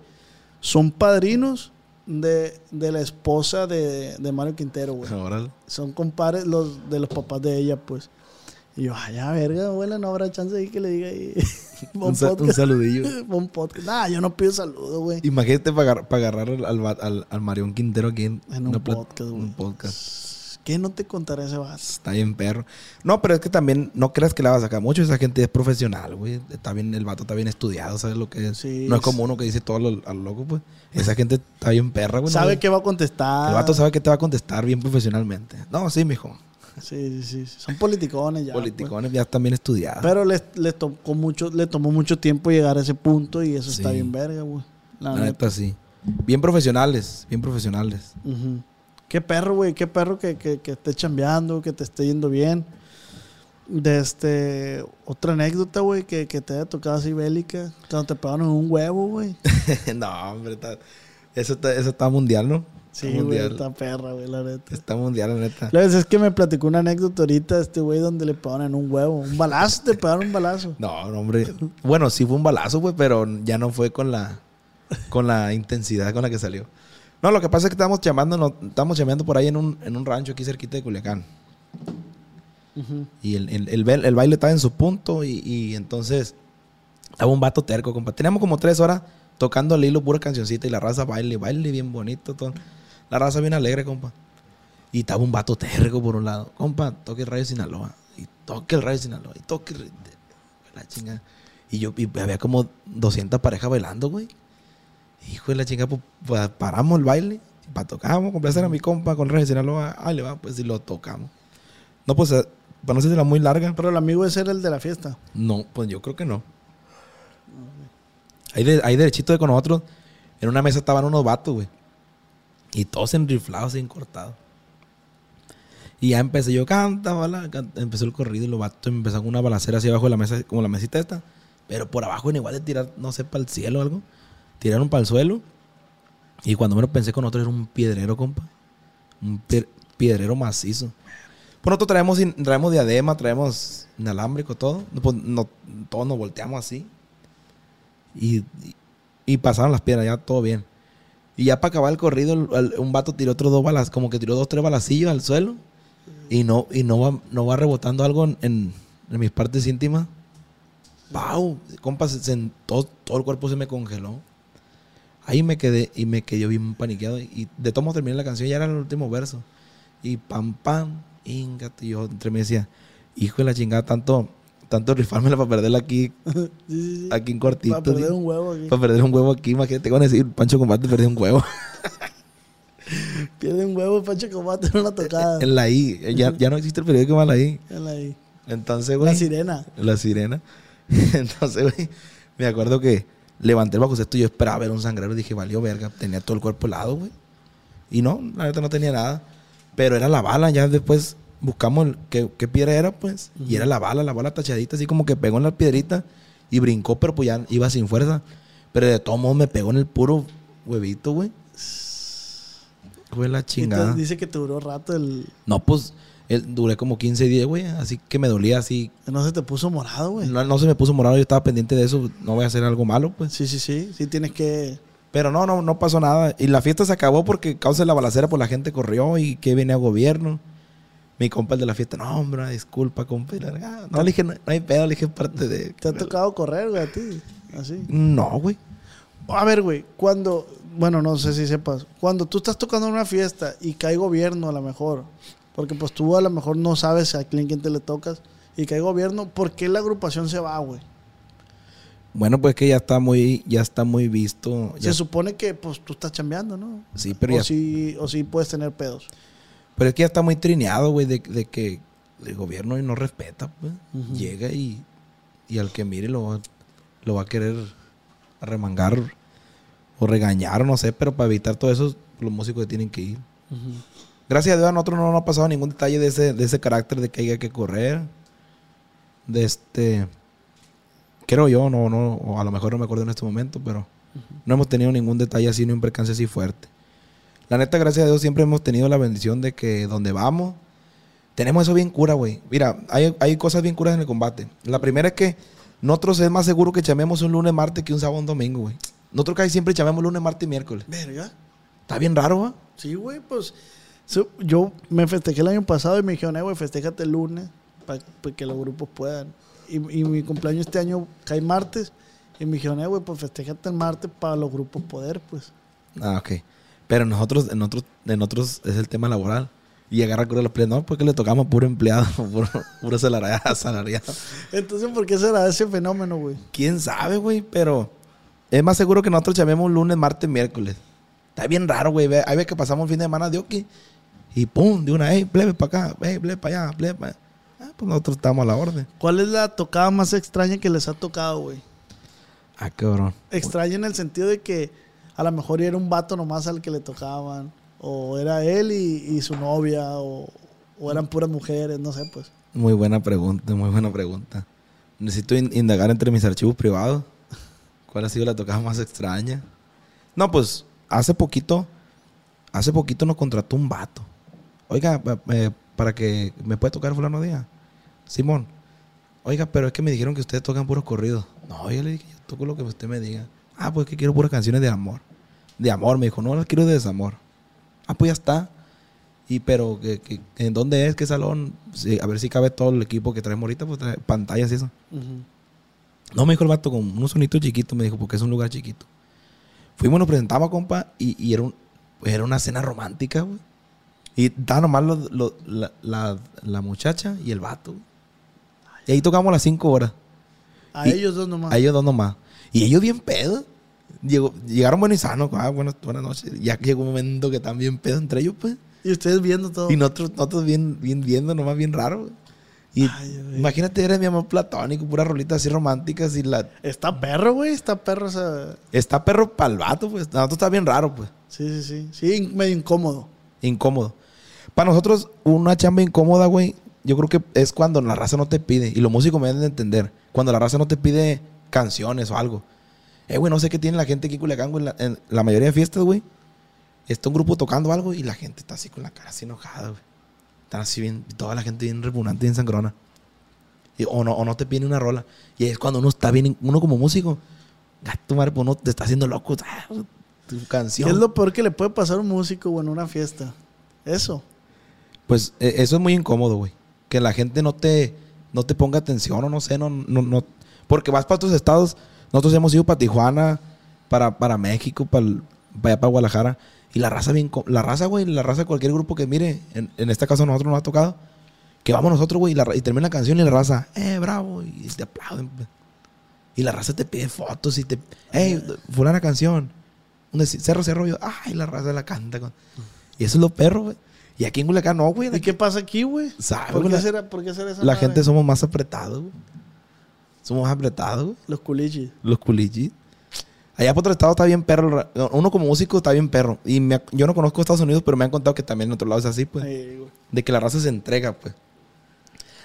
Son padrinos de, de la esposa de, de Mario Quintero, güey son compadres los, de los papás de ella, pues. Y yo, ay, ya, verga, abuela, no habrá chance ahí que le diga ahí. (laughs) Un, sa- un podcast. saludillo. (laughs) Pon podcast. Nah, yo no pido saludo, güey. Imagínate para agarrar, para agarrar al, al, al- al Marión Quintero aquí en, En un podcast, güey. un podcast. ¿Qué no te contaré ese vato? Está bien perro. No, pero es que también no creas que la vas a sacar mucho. Esa gente es profesional, güey. Está bien, el vato está bien estudiado, ¿sabes lo que es? Sí, no es como uno que dice todo lo- al loco, pues. (laughs) Esa gente está bien perra, güey. Sabe ¿no? qué va a contestar. El vato sabe que te va a contestar bien profesionalmente. No, sí, mijo. Sí, sí, sí. Son politicones ya. pues. Politicones ya están bien estudiados. Pero les, les, tocó mucho, le tomó mucho tiempo llegar a ese punto y eso está bien verga, güey. La, la neta. neta, sí. Bien profesionales, bien profesionales. Qué perro, güey. Qué perro que, que, que esté chambeando, que te esté yendo bien. De este. Otra anécdota, güey, que, que te haya tocado así bélica. Cuando te pegaron en un huevo, güey. (laughs) no, hombre, está- eso, está, eso está mundial, ¿no? Sí, güey. Está perra, güey, la neta. Está mundial, la neta. La verdad es que me platicó una anécdota ahorita este güey donde le pegaron en un huevo. Un balazo, te pegaron un balazo. No, no, hombre. Bueno, sí fue un balazo, güey, pero ya no fue con la, con la intensidad con la que salió. No, lo que pasa es que estábamos llamando, no, estábamos llameando por ahí en un, en un rancho aquí cerquita de Culiacán. Y el, el, el, baile- el baile estaba en su punto y, y entonces estaba un vato terco, compa. Teníamos como tres horas tocando al hilo pura cancioncita y la raza baile, baile bien bonito. Todo. La raza bien alegre, compa. Y estaba un vato terco por un lado. Compa, toque el radio Sinaloa. Y toque el radio Sinaloa. Y toque el... La chinga. Y yo y había como 200 parejas bailando, güey. Hijo de la chinga, pues, pues, paramos el baile. Y pa, tocamos, complacer a mi compa con el radio Sinaloa. Ah, le va, pues y lo tocamos. No, pues, eh, para no ser muy larga. Pero el amigo ese era el de la fiesta. No, pues yo creo que no. Ahí, de, ahí derechito de con nosotros, en una mesa estaban unos vatos, güey. Y todos enriflados, sin cortados. Y ya empecé yo, canta, bala. Empezó el corrido y los vatos empezaron con una balacera así abajo de la mesa, como la mesita esta. Pero por abajo, en igual de tirar, no sé, para el cielo o algo. Tiraron para el suelo. Y cuando menos pensé con nosotros era un piedrero, compa. Un pie- piedrero macizo. Pues nosotros traemos, traemos diadema, traemos inalámbrico, todo. Pues no, todos nos volteamos así. Y, y, y pasaron las piedras, ya todo bien. Y ya para acabar el corrido, un vato tiró otros dos balas, como que tiró dos, tres balacillos al suelo. Y no, y no va, no va rebotando algo en, mis partes íntimas. ¡Pau! Compa, se, se- todo, el cuerpo se me congeló. Ahí me quedé y me quedé bien paniqueado. Y de todo modo terminé la canción, ya era el último verso. Y pam, pam. Ingato, y yo entre me decía, hijo de la chingada, tanto, tanto rifármela para perderla aquí, (laughs) Sí, sí, sí. aquí en cortito. Para perder un huevo aquí. Para perder un huevo aquí, imagínate, van a decir, Pancho Combate perdió un huevo. (laughs) Pierde un huevo, Pancho Combate en una tocada. en la I, ya, ya no existe el periódico más la I. En la, I. Entonces, güey. la sirena. La sirena. (laughs) Entonces, güey, me acuerdo que levanté el bajo cesto y yo esperaba ver un sangrero dije, valió verga, tenía todo el cuerpo helado, güey. Y no, la neta no tenía nada. Pero era la bala, ya después buscamos el- qué, qué piedra era, pues. Y era la bala, la bala tachadita, así como que pegó en la piedrita y brincó, pero pues ya iba sin fuerza. Pero de todos modos me pegó en el puro huevito, güey. Fue la chingada. dice que te duró rato el... No, pues el- duré como 15 días, güey. Así que me dolía así. No se te puso morado, güey. No, no se me puso morado, yo estaba pendiente de eso. No voy a hacer algo malo, pues. Sí, sí, sí. Sí tienes que... Pero no, no, no pasó nada. Y la fiesta se acabó porque causa de la balacera, pues la gente corrió y que venía a gobierno. Mi compa el de la fiesta, no, hombre, disculpa, compa. No, le dije, no, no hay pedo, le dije, parte de. Te ha tocado correr, güey, a ti. Así. No, güey. A ver, güey, cuando... Bueno, no sé si sepas. Cuando tú estás tocando en una fiesta y cae gobierno a lo mejor, porque pues tú a lo mejor no sabes a quién, quién te le tocas, y cae gobierno, ¿por qué la agrupación se va, güey? Bueno, pues que ya está muy, ya está muy visto. Ya- Se supone que pues tú estás chambeando, ¿no? sí, pero o, ya, sí, o sí puedes tener pedos. Pero es que ya está muy trineado, güey, de, de que el gobierno no respeta, pues. Llega y, y al que mire lo, va- lo va a querer remangar o regañar, no sé, pero para evitar todo eso, los músicos tienen que ir. Gracias a Dios a nosotros no nos ha pasado ningún detalle de ese, de ese carácter de que haya que correr. De este. Creo yo, no, no, o a lo mejor no me acuerdo en este momento, pero no hemos tenido ningún detalle así, ni un percance así fuerte. La neta, gracias a Dios, siempre hemos tenido la bendición de que donde vamos, tenemos eso bien cura, güey. Mira, hay, hay cosas bien curas en el combate. La primera es que nosotros es más seguro que chamemos un lunes, martes que un sábado, un domingo, güey. Nosotros casi siempre chamemos lunes, martes y miércoles. Verga. Está bien raro, ¿va? Sí, güey, pues yo me festejé el año pasado y me dijeron, eh, güey, festéjate el lunes para que los grupos puedan. Y, y mi cumpleaños este año cae martes y me dijeron, eh, güey, pues festéjate el martes para los grupos poder, pues. Ah, ok. Pero nosotros, en otros, en otros es el tema laboral. Y agarra cura los empleados. No, porque le tocamos puro empleado, (laughs) puro, puro asalariado, asalariado. Entonces, ¿por qué será ese fenómeno, güey? ¿Quién sabe, güey? Pero es más seguro que nosotros llamemos lunes, martes, miércoles. Está bien raro, güey. Hay veces que pasamos un fin de semana de aquí y pum, de una, hey, plebe para acá, hey, plebe para allá, plebe para allá. Ah, pues nosotros estamos a la orden. ¿Cuál es la tocada más extraña que les ha tocado, güey? Ah, cabrón. Extraña en el sentido de que a lo mejor era un vato nomás al que le tocaban, o era él y, su novia, o, eran puras mujeres, no sé, pues. Muy buena pregunta, muy buena pregunta. Necesito in- indagar entre mis archivos privados. ¿Cuál ha sido la tocada más extraña? No, pues hace poquito, hace poquito nos contrató un vato. Oiga, eh, para que me puede tocar fulano día. Simón. Oiga, pero es que me dijeron que ustedes tocan puros corridos. No, yo le dije, yo toco lo que usted me diga. Ah, pues es que quiero puras canciones de amor. De amor, me dijo, no las quiero de desamor. Ah, pues ya está. Y pero, que, que- ¿en dónde es? ¿Qué salón? Sí, a ver si cabe todo el equipo que traemos ahorita, pues trae pantallas y eso. No, me dijo el vato con unos sonitos chiquitos, me dijo, porque es un lugar chiquito. Fuimos, nos presentamos, compa, y, y era, un, era una cena romántica, güey. Y estaba nomás lo- lo- la, la- la muchacha y el vato. Y ahí tocamos las cinco horas. A Y- ellos dos nomás. A ellos dos nomás. Y ellos bien pedo. Llegó, llegaron buenos y sanos. Ah, buenas, buenas noches. Ya llegó un momento que estaban bien pedo entre ellos, pues. Y ustedes viendo todo. Y nosotros, nosotros bien, bien viendo, nomás bien raro. güey. Y Ay, imagínate, eres mi amor platónico, puras rolitas así románticas y la... Está perro, güey. Está perro. Está perro para el vato, pues. Nosotros está bien raro, pues. Sí, sí, sí. Sí, medio incómodo. Incómodo. Para nosotros, una chamba incómoda, güey, yo creo que es cuando la raza no te pide. Y los músicos me deben de entender. Cuando la raza no te pide canciones o algo. Eh, güey, no sé qué tiene la gente aquí en Culiacán, güey. En la, en la mayoría de fiestas, güey. Está un grupo tocando algo y la gente está así con la cara así enojada, güey. Están así bien, toda la gente bien repugnante, bien sangrona. Y- o, no, o no te pide una rola. Y es cuando uno está bien, uno como músico, gato madre, pues uno te está haciendo loco. ah, Tu ¿Qué canción. es lo peor que le puede pasar a un músico, güey, en una fiesta? Eso. Pues e- eso es muy incómodo, güey. Que la gente no te, no te ponga atención o no sé, no, no, no. Porque vas para otros estados. Nosotros hemos ido para Tijuana, para, para México, para, allá para Guadalajara. Y la raza bien, la raza, güey, la raza de cualquier grupo que mire, en, en este caso a nosotros nos ha tocado, Que vamos nosotros, güey, y, la ra- y termina la canción y la raza, eh, bravo, y te aplauden. pues. Y la raza te pide fotos y te, hey, fulana canción. Un cerro, cerro, yo, ay, la raza la canta. con- Y eso es lo perro, güey. Y aquí en Culiacán no, güey. ¿Y qué pasa aquí, güey? ¿Sabe, ¿Por, qué será, ¿Por qué será esa La madre? gente somos más apretados, güey. Somos apretados. Los culichis. Los culichis. Allá por otro estado está bien perro. Uno como músico está bien perro. Y me yo no conozco Estados Unidos, pero me han contado que también en otro lado es así, pues. De que la raza se entrega, pues.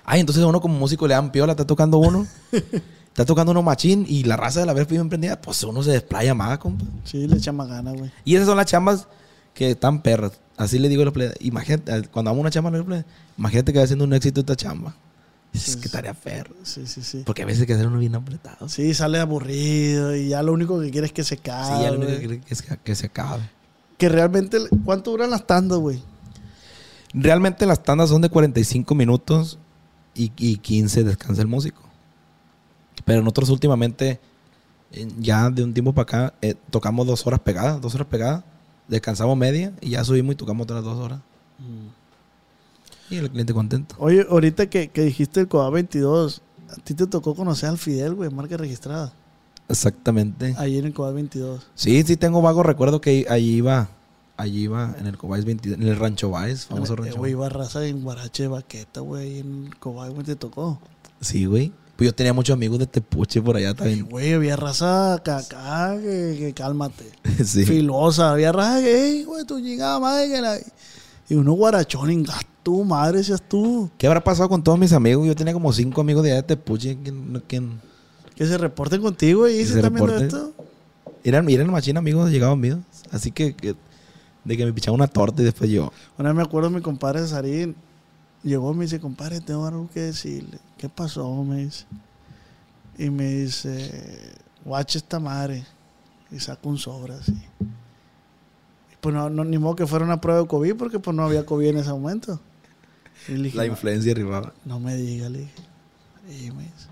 Ay, entonces uno como músico le dan piola, está tocando uno. (laughs) está tocando uno machín y la raza de la vez bien prendida, pues uno se desplaya más, compa. Sí, le echa más ganas, güey. Y esas son las chambas que están perras. Así le digo a los plebes. Imagínate, cuando hagamos una chamba, los plebes, imagínate que va haciendo un éxito esta chamba. Es que estaría perro. Sí, sí, sí. Porque a veces hay que hacer uno bien apretado. Sí, Sí, sale aburrido y ya lo único que quiere es que se cae. ya lo único que quiere es que, que se acabe. Que realmente, ¿cuánto duran las tandas, güey? Realmente las tandas son de 45 minutos y, y 15 descansa el músico. Pero nosotros últimamente, ya de un tiempo para acá, eh, tocamos dos horas pegadas, dos horas pegadas, descansamos media y ya subimos y tocamos otras dos horas. Y el cliente contento. Oye, ahorita que, que dijiste el COA 22, a ti te tocó conocer al Fidel, güey, marca registrada. Exactamente. Ahí en el COA 22. Sí, sí tengo vago recuerdo que allí iba, allí iba en el Cobáis 22, en el Rancho Baez, famoso Eh, Rancho Güey, Baez. iba raza en Guarache Baqueta, güey, en el COA, güey, te tocó. Sí, güey. Pues yo tenía muchos amigos de Tepuche por allá también. güey, había raza acá, que, que cálmate. (laughs) sí. Filosa, había raza que, ey, güey, tu chingada madre que la... Y uno guarachón, tú, madre, seas tú. ¿Qué habrá pasado con todos mis amigos? Yo tenía como cinco amigos de allá de Tepuche. ¿Quién, quién? Que se reporten contigo y se están viendo esto. Eran, eran machín amigos, llegaban míos. Así que, que- de que me pichaban una torta y después yo. Una vez me acuerdo mi compadre Cesarín llegó y me dice, compadre, tengo algo que decirle. ¿Qué pasó? Me dice. Y me dice, guache esta madre. Y saca un sobre así. Pues no, no, ni modo que fuera una prueba de COVID porque pues no había COVID en ese momento. Y le dije, La "No, influencia arribaba. no me diga, le dije. Y me dice,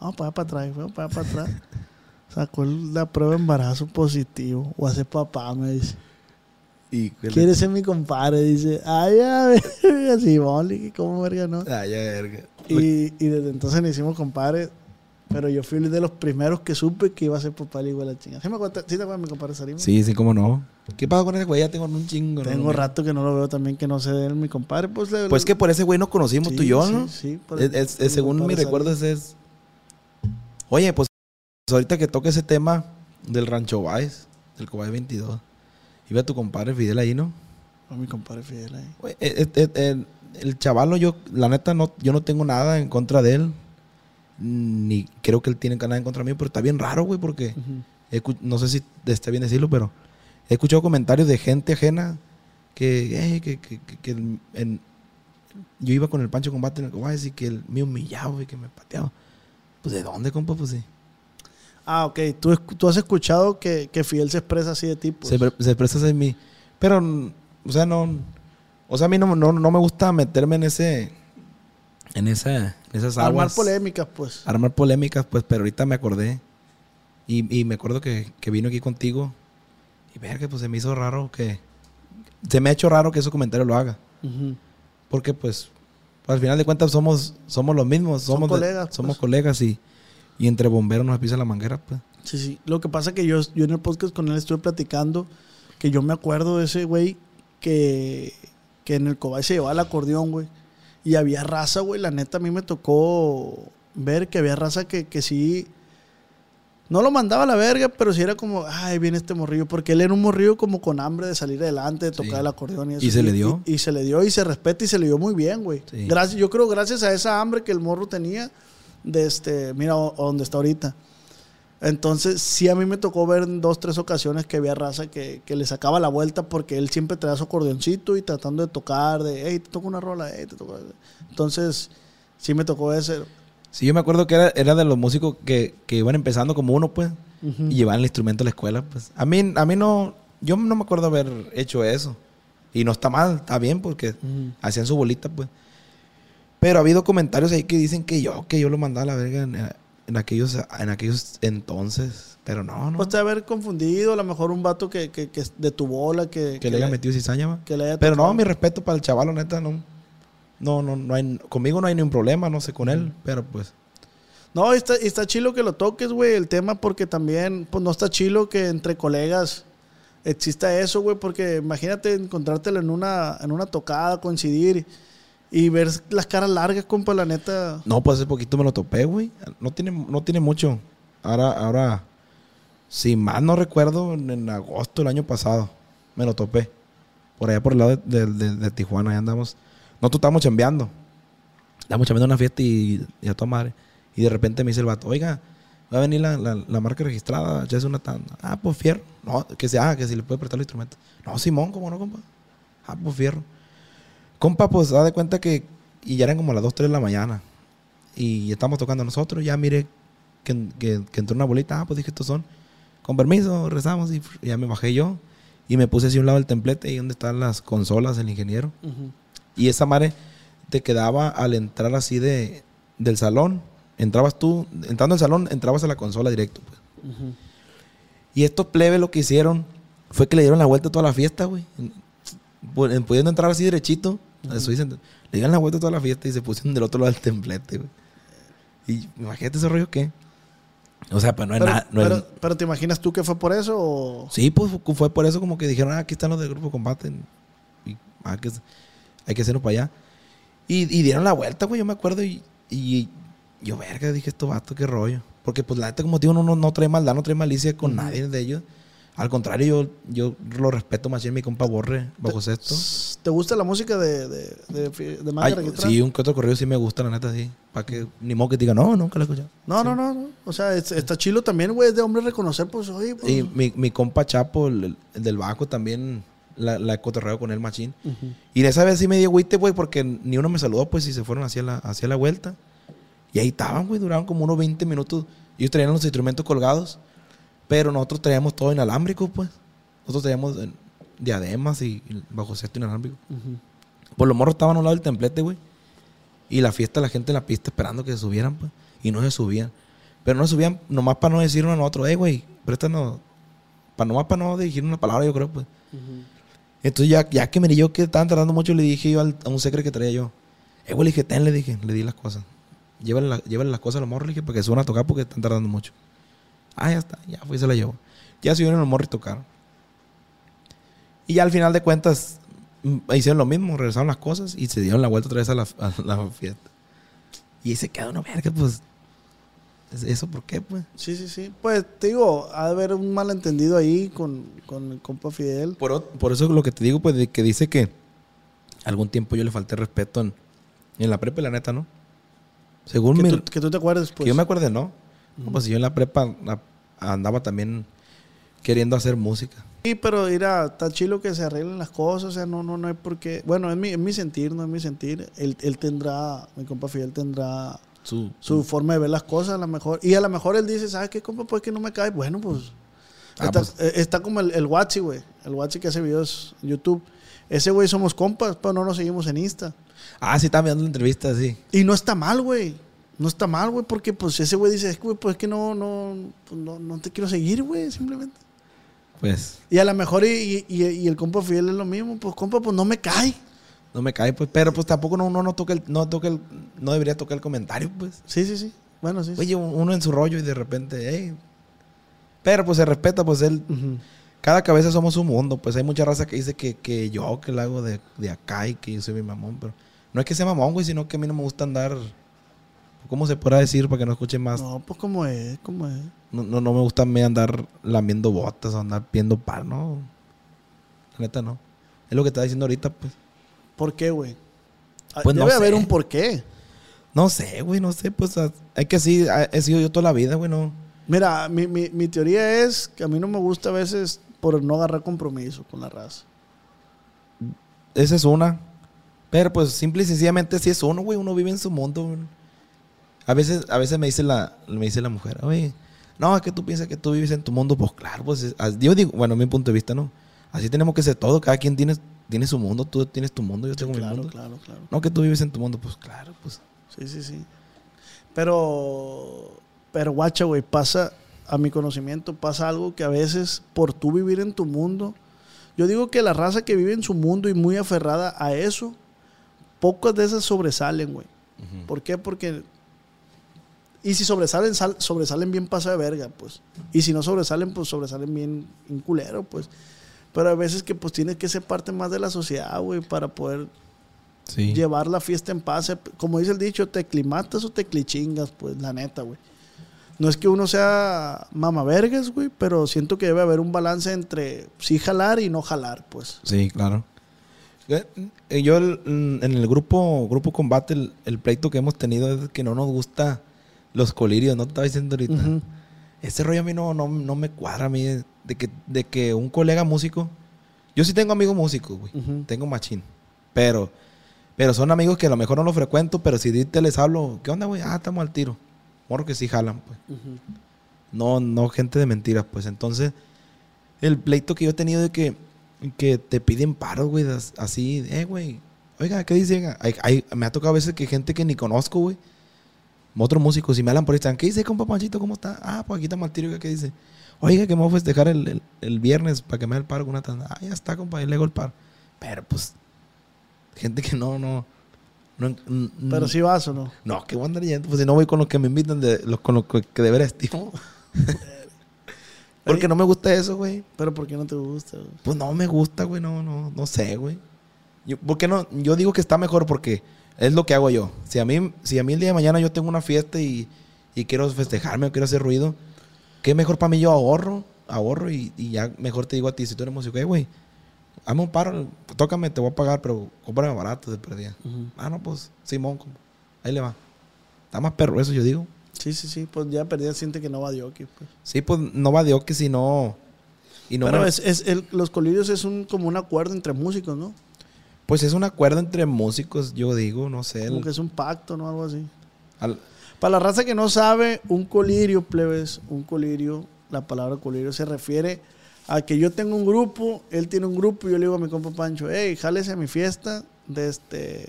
vamos para allá para atrás, vamos para allá para atrás. (laughs) Sacó la prueba de embarazo positivo. O hace papá, me dice. Y, ¿Quieres ser mi compadre? Dice, ay, a ver, así, vale, ¿cómo verga, no? Ah, ya, verga. Y, y desde entonces nos hicimos compadres, pero yo fui de los primeros que supe que iba a ser papá le igual a la chinga. ¿Sí, me acuerdas, ¿Sí te acuerdas mi compadre Sarim? Sí, sí, cómo no. ¿Qué pasa con ese güey? Ya tengo un chingo. ¿no? Tengo rato que no lo veo también, que no sé de él, mi compadre. Pues, le- Pues que por ese güey nos conocimos Sí, tú y yo, sí, ¿no? Sí, por- Es- es- por según mi compadre recuerdo, Sarim. ese es. Oye, pues ahorita que toque ese tema del Rancho Baez, del Cobay 22. Iba tu compadre Fidel ahí, ¿no? Con mi compadre Fidel ahí. Güey, eh, eh, eh, el, el chavalo, yo, la neta, no, yo no tengo nada en contra de él. Ni creo que él tiene nada en contra mío, pero está bien raro, güey, porque no sé si esté bien decirlo, pero he escuchado comentarios de gente ajena que, eh, que, que- que- que el- en- yo iba con el Pancho Combate en el Cobay y que él me humillaba y que me pateaba. Pues, ¿de dónde, compa? Pues sí. Ah, ok. Tú, tú has escuchado que, que Fidel se expresa así de tipo. se, pre- se presta en mí. Pero, o sea, no. O sea, a mí no, no, no me gusta meterme en ese. En, esa, en esas Armar aguas. polémicas, pues. Armar polémicas, pues, pero ahorita me acordé. Y, y me acuerdo que, que vino aquí contigo. Y verga, pues se me hizo raro que. Se me ha hecho raro que esos comentarios lo haga. Ujú. Porque, pues, al final de cuentas somos, somos los mismos. Son Somos, de- colegas, pues. somos colegas y, y entre bomberos nos pisa la manguera, pues. Sí, sí. Lo que pasa es que yo, yo en el podcast con él estuve platicando que yo me acuerdo de ese güey que, que en el Cobay se llevaba el acordeón, güey. Y había raza, güey. La neta, a mí me tocó ver que había raza que, que sí. No lo mandaba a la verga, pero sí era como, ay, viene este morrillo. Porque él era un morrillo como con hambre de salir adelante, de tocar Sí. el acordeón y eso. ¿Y se le dio? Y, y se le dio y se respeta y se le dio muy bien, güey. Sí. Gracias, yo creo gracias a esa hambre que el morro tenía, de este, mira o- o donde está ahorita. Entonces, sí, a mí me tocó ver en dos, tres ocasiones que había raza que, que le sacaba la vuelta porque él siempre traía su acordeoncito y tratando de tocar, de, hey, te toco una rola, hey, te toco. Entonces, sí me tocó ese. Sí, yo me acuerdo que era, era de los músicos que, que iban empezando como uno, pues. Y llevaban el instrumento a la escuela, pues. A mí, a mí no, yo no me acuerdo haber hecho eso. Y no está mal, está bien, porque hacían su bolita, pues. Pero ha habido comentarios ahí que dicen que yo, que yo lo mandaba a la verga en, aquellos, en aquellos entonces. Pero no, no. Pues te haber confundido, a lo mejor un vato que, que, que de tu bola, que, que le haya metido cizaña, va. que le haya Pero no, mi respeto para el chaval, neta, no. No, no, no hay, conmigo no hay ningún problema, no sé con él, pero pues. No, está, está chilo que lo toques, güey, el tema, porque también, pues no está chilo que entre colegas exista eso, güey, porque imagínate encontrártelo en una, en una tocada, coincidir y ver las caras largas, compa, la neta. No, pues hace poquito me lo topé, güey. No tiene, no tiene mucho. Ahora, ahora, si mal no recuerdo, en, agosto del año pasado me lo topé. Por allá por el lado de, de- Tijuana, ahí andamos. Nosotros estábamos chambeando. Estábamos chambeando una fiesta y, y a toda madre. Y de repente me dice el vato, oiga, va a venir la, la, marca registrada, ya es una tanda. Ah, pues fierro. No, que se ah, que si le puede prestar los instrumentos. No, Simón, ¿cómo no, compa? Ah, pues fierro. Compa, pues da de cuenta que. Y ya eran como las 2, 3 de la mañana. Y estamos tocando nosotros. Ya mire que, que, que entró una bolita. Ah, pues dije, estos son. Con permiso, rezamos. Y y ya me bajé yo. Y me puse así a un lado del templete. Ahí donde están las consolas, el ingeniero. Y esa madre te quedaba al entrar así de, del salón. Entrabas tú, entrando al salón, entrabas a la consola directo. pues. Y estos plebes lo que hicieron fue que le dieron la vuelta a toda la fiesta, güey. En- pu- en- Pudiendo entrar así derechito, eso dicen, le dieron la vuelta a toda la fiesta y se pusieron del otro lado del templete, güey. Y imagínate ese rollo que. O sea, pues no es pero, nada. no es- pero, pero ¿te imaginas tú que fue por eso o...? Sí, pues fu- fue por eso como que dijeron, ah, aquí están los del grupo combate. Y ah, que, hay que hacerlo para allá. Y, y dieron la vuelta, güey, yo me acuerdo. Y, y yo, verga, dije, esto vato, qué rollo. Porque, pues, la neta, como digo, no, no, no trae maldad, no trae malicia con nadie de ellos. Al contrario, yo, yo lo respeto más bien mi compa Borre, bajo sexto. ¿Te gusta la música de, de, de, de, Ay, sí, un que otro corrido sí me gusta, la neta, sí. Para que ni modo que diga, no, nunca lo he escuchado. No, no, no, no. O sea, es- está chilo también, güey, es de hombre reconocer, pues, oye, pues... Y mi, mi compa Chapo, el, el del bajo, también la, la he cotorreado con él, machín. Ujú. Y de esa vez sí me dio agüite, güey, porque ni uno me saludó, pues, y se fueron hacia la, hacia la vuelta. Y ahí estaban, güey, duraron como unos 20 minutos. Ellos traían los instrumentos colgados, pero nosotros traíamos todo inalámbrico, pues. Nosotros traíamos eh, diademas y, bajo sexto inalámbrico. Ujú. Pues los morros estaban a un lado del templete, güey. Y la fiesta, la gente en la pista esperando que se subieran, pues. Y no se subían. Pero no se subían nomás para no decir uno a otro, hey, güey, préstanos. Para nomás para no dirigir una palabra, yo creo, pues. Entonces ya, ya que me yo que estaban tardando mucho, le dije yo al- a un secre que traía yo. Eh, güey, le dije, ten, le dije, le di las cosas. Llévale, la- llévale las cosas a los morros, le dije, para que suban a tocar porque están tardando mucho. Ah, ya está, ya fui y se la llevó. Ya subieron los morros y tocaron. Y ya al final de cuentas, mm, hicieron lo mismo, regresaron las cosas y se dieron la vuelta otra vez a la, a la fiesta. Y se quedó una verga, pues. ¿es- ¿Eso por qué, pues? Sí, sí, sí. Pues, te digo, ha de haber un malentendido ahí con, con el compa Fidel. Por, por eso lo que te digo, pues, de que dice que algún tiempo yo le falté respeto en, en la prepa, y la neta, ¿no? Según Que mi... tú, que tú te acuerdes, que pues. yo me acuerde, ¿no? No, Pues yo en la prepa andaba también queriendo hacer música. Sí, pero mira, está chilo que se arreglen las cosas, o sea, no, no, no hay por qué. Bueno, en mi, en mi sentir, no es mi sentir. Él, él tendrá, mi compa Fidel tendrá Su, su forma de ver las cosas a lo mejor. Y a lo mejor él dice, ¿sabes qué, compa? Pues que no me cae. Bueno, pues. Ah, está, pues. eh, está como el, el Watsi, güey. El Watsi que hace videos en YouTube. Ese güey somos compas, pero no nos seguimos en Insta. Ah, sí, estaba viendo la entrevista, sí. Y no está mal, güey. No está mal, güey, porque pues ese güey dice, güey, pues es que no, no, pues, no, no te quiero seguir, güey, simplemente. Pues Y a lo mejor y, y- y el compa Fidel es lo mismo, pues compa, pues no me cae. no me cae, pues. Pero pues tampoco no, uno no toca el, no toca el, no debería tocar el comentario, pues. Sí, sí, sí. Bueno, sí. sí. Oye, uno en su rollo y de repente, hey. Pero pues se respeta, pues él. Cada cabeza somos un mundo. Pues hay mucha raza que dice que, que yo, que la hago de, de acá y que yo soy mi mamón. Pero no es que sea mamón, güey, sino que a mí no me gusta andar. ¿Cómo se podrá decir para que no escuchen más? No, pues como es, como es. No, no, no me gusta andar lamiendo botas o andar pidiendo par, ¿no? La neta, no. Es lo que está diciendo ahorita, pues. ¿Por qué, güey? Ah, Pues no Debe haber sé. un porqué. No sé, güey, no sé, pues. ah, Hay que así, ah, he sido yo toda la vida, güey, no. Mira, mi, mi, mi teoría es que a mí no me gusta a veces por no agarrar compromiso con la raza. Esa es una. Pero pues simple y sencillamente sí es uno, güey. Uno vive en su mundo. güey. A veces, a veces me dice la, me dice la mujer, oye, no, es que tú piensas que tú vives en tu mundo. Pues claro, pues es- yo digo, bueno, mi punto de vista, ¿no? Así tenemos que ser todo. Cada quien tiene, tiene su mundo. Tú tienes tu mundo, yo tengo mi Claro, mundo. claro, claro. No que tú vives en tu mundo, pues claro, pues. Sí, sí, sí. Pero, pero guacha, güey, pasa, a mi conocimiento, pasa algo que a veces por tú vivir en tu mundo, yo digo que la raza que vive en su mundo y muy aferrada a eso, pocas de esas sobresalen, güey. ¿Por qué? Porque... Y si sobresalen, sal- sobresalen bien paso de verga, pues. Y si no sobresalen, pues sobresalen bien, bien culero, pues. Pero a veces que pues tienes que ser parte más de la sociedad, güey, para poder Sí. llevar la fiesta en paz. Como dice el dicho, te climatas o te clichingas, pues, la neta, güey. No es que uno sea mamavergas, güey, pero siento que debe haber un balance entre sí jalar y no jalar, pues. Sí, claro. Eh, eh, Yo el- en el grupo grupo combate, el, el pleito que hemos tenido es que no nos gusta los colirios, ¿no? Te estaba diciendo ahorita. Ese rollo a mí no, no, no me cuadra a mí de que, de que un colega músico... Yo sí tengo amigos músicos, güey. Tengo machín. Pero, pero son amigos que a lo mejor no los frecuento, pero si ahorita les hablo, ¿qué onda, güey? Ah, estamos al tiro. Morro que sí jalan, pues. No, no gente de mentiras, pues. Entonces, el pleito que yo he tenido de que, que te piden paro, güey, así, eh, güey. Oiga, ¿qué dicen? Hay- hay- me ha tocado a veces que gente que ni conozco, güey. Otros músicos, y me hablan por ahí, están, ¿qué dice, compa Panchito? ¿Cómo está? Ah, pues aquí está Martirio, ¿qué dice? Oiga, que me voy a festejar el, el- el viernes para que me dé el paro con una tanda. Ah, ya está, compa, y le hago el paro. Pero, pues, gente que no, no. no Pero sí vas o no. no, que voy a andar yendo. Pues si no voy con los que me invitan, de, los, con los que, de veras estimo. (laughs) Porque no me gusta eso, güey. Pero ¿por qué no te gusta? güey? Pues no me gusta, güey. No, no, no sé, güey. Yo, ¿Por qué no? Yo digo que está mejor porque es lo que hago yo. Si a mí, si a mí el día de mañana yo tengo una fiesta y, y quiero festejarme o quiero hacer ruido, ¿qué mejor para mí yo ahorro? Ahorro y, y ya mejor te digo a ti, si tú eres músico, "Eh, güey, hazme un paro, tócame, te voy a pagar, pero cómprame barato de perdida. Ujú. Ah, no, pues, Simón, ahí le va. Está más perro eso, yo digo. Sí, sí, sí. Pues ya perdida siente que no va de ok, pues. Sí, pues no va de que si no. Y no Pero me- es, es el- los colirios es un, como un acuerdo entre músicos, ¿no? Pues es un acuerdo entre músicos, yo digo, no sé. Como el- que es un pacto, ¿no? Algo así. al- Para la raza que no sabe, un colirio, plebes, un colirio, la palabra colirio se refiere a que yo tengo un grupo, él tiene un grupo y yo le digo a mi compa Pancho, hey, jálese a mi fiesta, de este,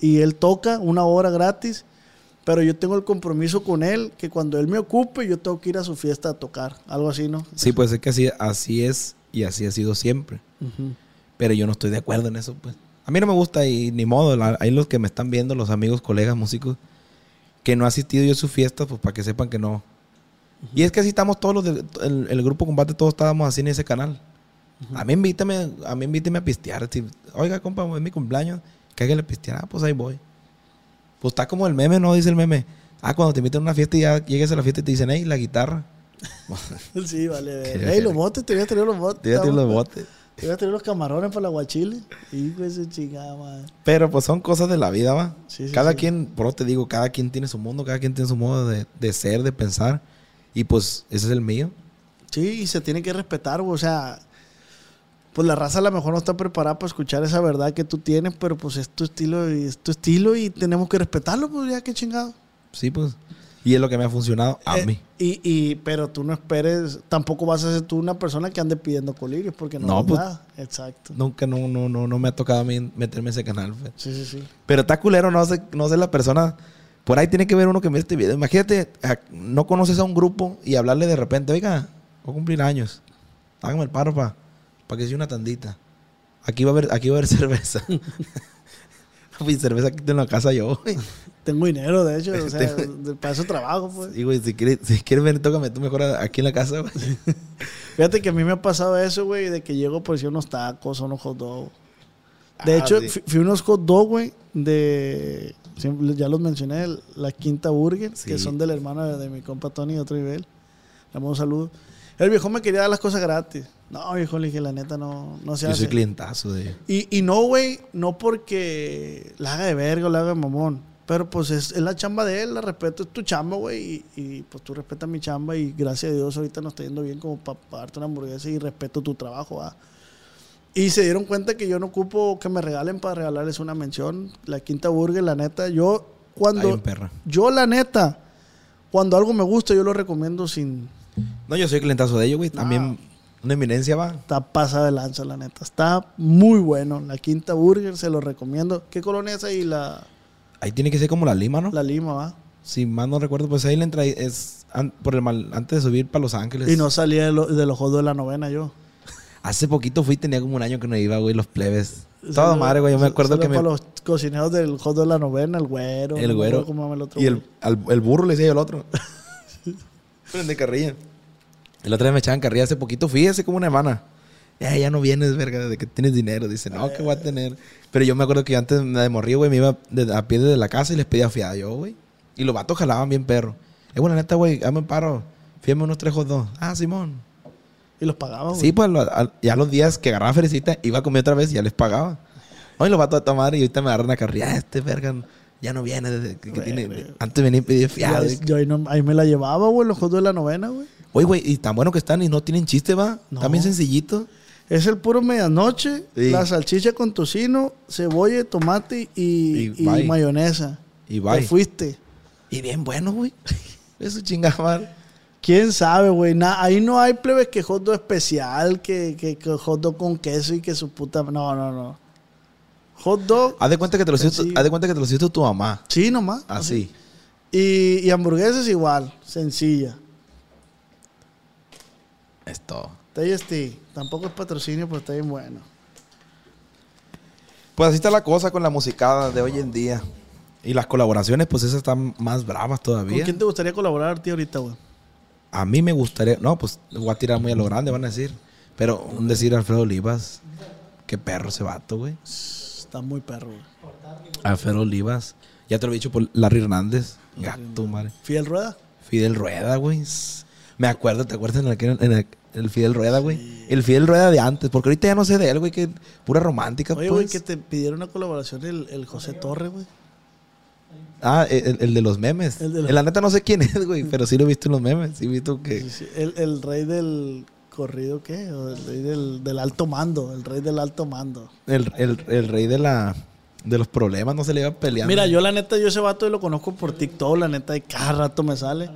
y él toca una hora gratis, pero yo tengo el compromiso con él que cuando él me ocupe yo tengo que ir a su fiesta a tocar, algo así, ¿no? sí, pues es que así, así es y así ha sido siempre. Pero yo no estoy de acuerdo en eso, pues. A mí no me gusta y ni modo. la- Hay los que me están viendo, los amigos, colegas, músicos, que no ha asistido yo a su fiesta, pues para que sepan que no. Y es que así estamos todos los del el, el grupo combate, todos estábamos así en ese canal. A mí invítame, a mí invítame a pistear. si- Oiga, compa, es mi cumpleaños, que haga la pistear. Ah, pues ahí voy. Pues está como el meme, ¿no? Dice el meme. Ah, cuando te invitan a una fiesta y ya llegues a la fiesta y te dicen, hey, la guitarra. (laughs) Sí, vale. (laughs) Hey, los botes, te voy a traer los botes. Te voy a tirar los vamos. Voy a traer los camarones para la guachile. Hijo de su chingada, madre. Pero pues son cosas de la vida, va. Sí, sí, cada sí. quien, por te digo, cada quien tiene su mundo, cada quien tiene su modo de, de ser, de pensar. Y pues ese es el mío. Sí, y se tiene que respetar. O sea, pues la raza a lo mejor no está preparada para escuchar esa verdad que tú tienes, pero pues es tu estilo y es tu estilo y tenemos que respetarlo, pues ya qué chingado. Sí, pues. Y es lo que me ha funcionado a Eh, mí. Y, y, pero tú no esperes, tampoco vas a ser tú una persona que ande pidiendo colirios, porque no, No, es pues- nada. Exacto. Nunca, no, no, no, no me ha tocado a mí meterme en ese canal. Sí, sí, sí. Pero está culero, no sé, no sé la persona. Por ahí tiene que ver uno que ve este video. Imagínate, no conoces a un grupo y hablarle de repente, oiga, voy a cumplir años. Hágame el paro para que sea una tandita. Aquí va a haber, aquí va a haber (laughs) cerveza. (laughs) Mi cerveza aquí en la casa yo. Tengo dinero, de hecho, o (laughs) sea, de- para eso trabajo, pues. Y, güey, si quieres, si quieres venir, tócame tú mejor aquí en la casa, güey. (laughs) Fíjate que a mí me ha pasado eso, güey, de que llego por decir unos tacos o unos hot dogs. De Ah, hecho, sí. fui, unos hot dogs, güey, de... ya los mencioné, la Quinta Burger, Sí. que son del hermano de, de mi compa Tony de otro nivel. Le mando un saludo. El viejo me quería dar las cosas gratis. No, viejo, le dije, la neta, no, no se Yo hace. soy clientazo de Y, y no, güey, no porque la haga de verga o la haga de mamón. Pero pues es, es la chamba de él, la respeto, es tu chamba, güey. Y, y, pues tú respetas mi chamba y gracias a Dios ahorita nos está yendo bien como para darte una hamburguesa y respeto tu trabajo, ¿va? Y se dieron cuenta que yo no ocupo que me regalen para regalarles una mención. La Quinta Burger, la neta, yo cuando... Perra. Yo, la neta, cuando algo me gusta, yo lo recomiendo sin... No, yo soy clientazo de ellos, güey. También una eminencia va. Está pasada de lanza, la neta. Está muy bueno. La Quinta Burger, se lo recomiendo. ¿Qué colonia es ahí? La, Ahí tiene que ser como la Lima, ¿no? la Lima, ¿va? Si mal no recuerdo, pues ahí le entra. Es an- por el mal, antes de subir para Los Ángeles. Y no salía de, lo- de los jodos de la novena yo. Hace poquito fui, tenía como un año que no iba, güey, los plebes. Todo madre, güey. Yo me acuerdo que me... los cocineros del hot de la novena, el güero. El güero. se llama el otro y el, al- el burro le decía yo al otro. (laughs) Prende carrilla. El otro día me echaban carrilla hace poquito. Fui hace como una semana. Ya, ya no vienes, verga, desde que tienes dinero. Dice, no, que voy a tener. Pero yo me acuerdo que yo antes de morir, güey, me iba de- a pie desde la casa y les pedía fiada yo, güey. Y los vatos jalaban bien perro. Eh, bueno, neta, güey, hazme un paro. Fíjame unos tres dogs. Ah, Simón. Y los pagaba, güey. Sí, pues ya los días que agarraba felicita, iba a comer otra vez y ya les pagaba. Hoy los vatos a tomar y ahorita me agarran a carrilla. Ah, este verga ya no viene desde que, tiene. Antes venía y pedía fiado. yo ahí, no- ahí me la llevaba, güey, los hot de la novena, güey. Oye, güey, y tan bueno que están y no tienen chiste, va. No. También sencillito. Es el puro medianoche, Sí. la salchicha con tocino, cebolla, tomate y, Y mayonesa. Y Te bye. fuiste. Y bien bueno, güey. (laughs) Eso chingada. ¿Quién sabe, güey? Na- ahí no hay plebes que hot dog especial, que, que, que hot dog con queso y que su puta... No, no, no. Hot dog, Haz de cuenta que te lo hiciste, haz de cuenta que te lo hiciste tu mamá. sí nomás. Así. Y, y hamburguesas igual, sencilla. Es todo. Tasty, tampoco es patrocinio, pero está bien bueno. Pues así está la cosa con la musicada de hoy en día. Y las colaboraciones, pues esas están más bravas ¿Con todavía. quién te gustaría colaborar ti ahorita, güey? A mí me gustaría, no, pues voy a tirar muy a lo grande, van a decir. Pero un decir Alfredo Olivas, qué perro ese vato, güey. Está muy perro, güey. Alfredo Olivas, ya te lo he dicho por Larry Hernández, gato, madre. Fidel Rueda. Fidel Rueda, güey. Me acuerdo, ¿te acuerdas en, aquel- en el, el Fidel Rueda, güey? El Fidel Rueda de antes, porque ahorita ya no sé de él, güey, que pura romántica, Oye, pues. güey, que te pidieron una colaboración el, el José Torre, güey. Ah, el, el de los memes. El de los- la neta no sé quién es, güey, pero sí lo he visto en los memes. Sí he visto que... Sí, sí. El, el rey del corrido, ¿qué? O el rey del, del alto mando. El rey del alto mando. El, el- el rey de la de los problemas no se le iba peleando. Mira, yo la neta, yo ese vato lo conozco por TikTok, la neta, y cada rato me sale.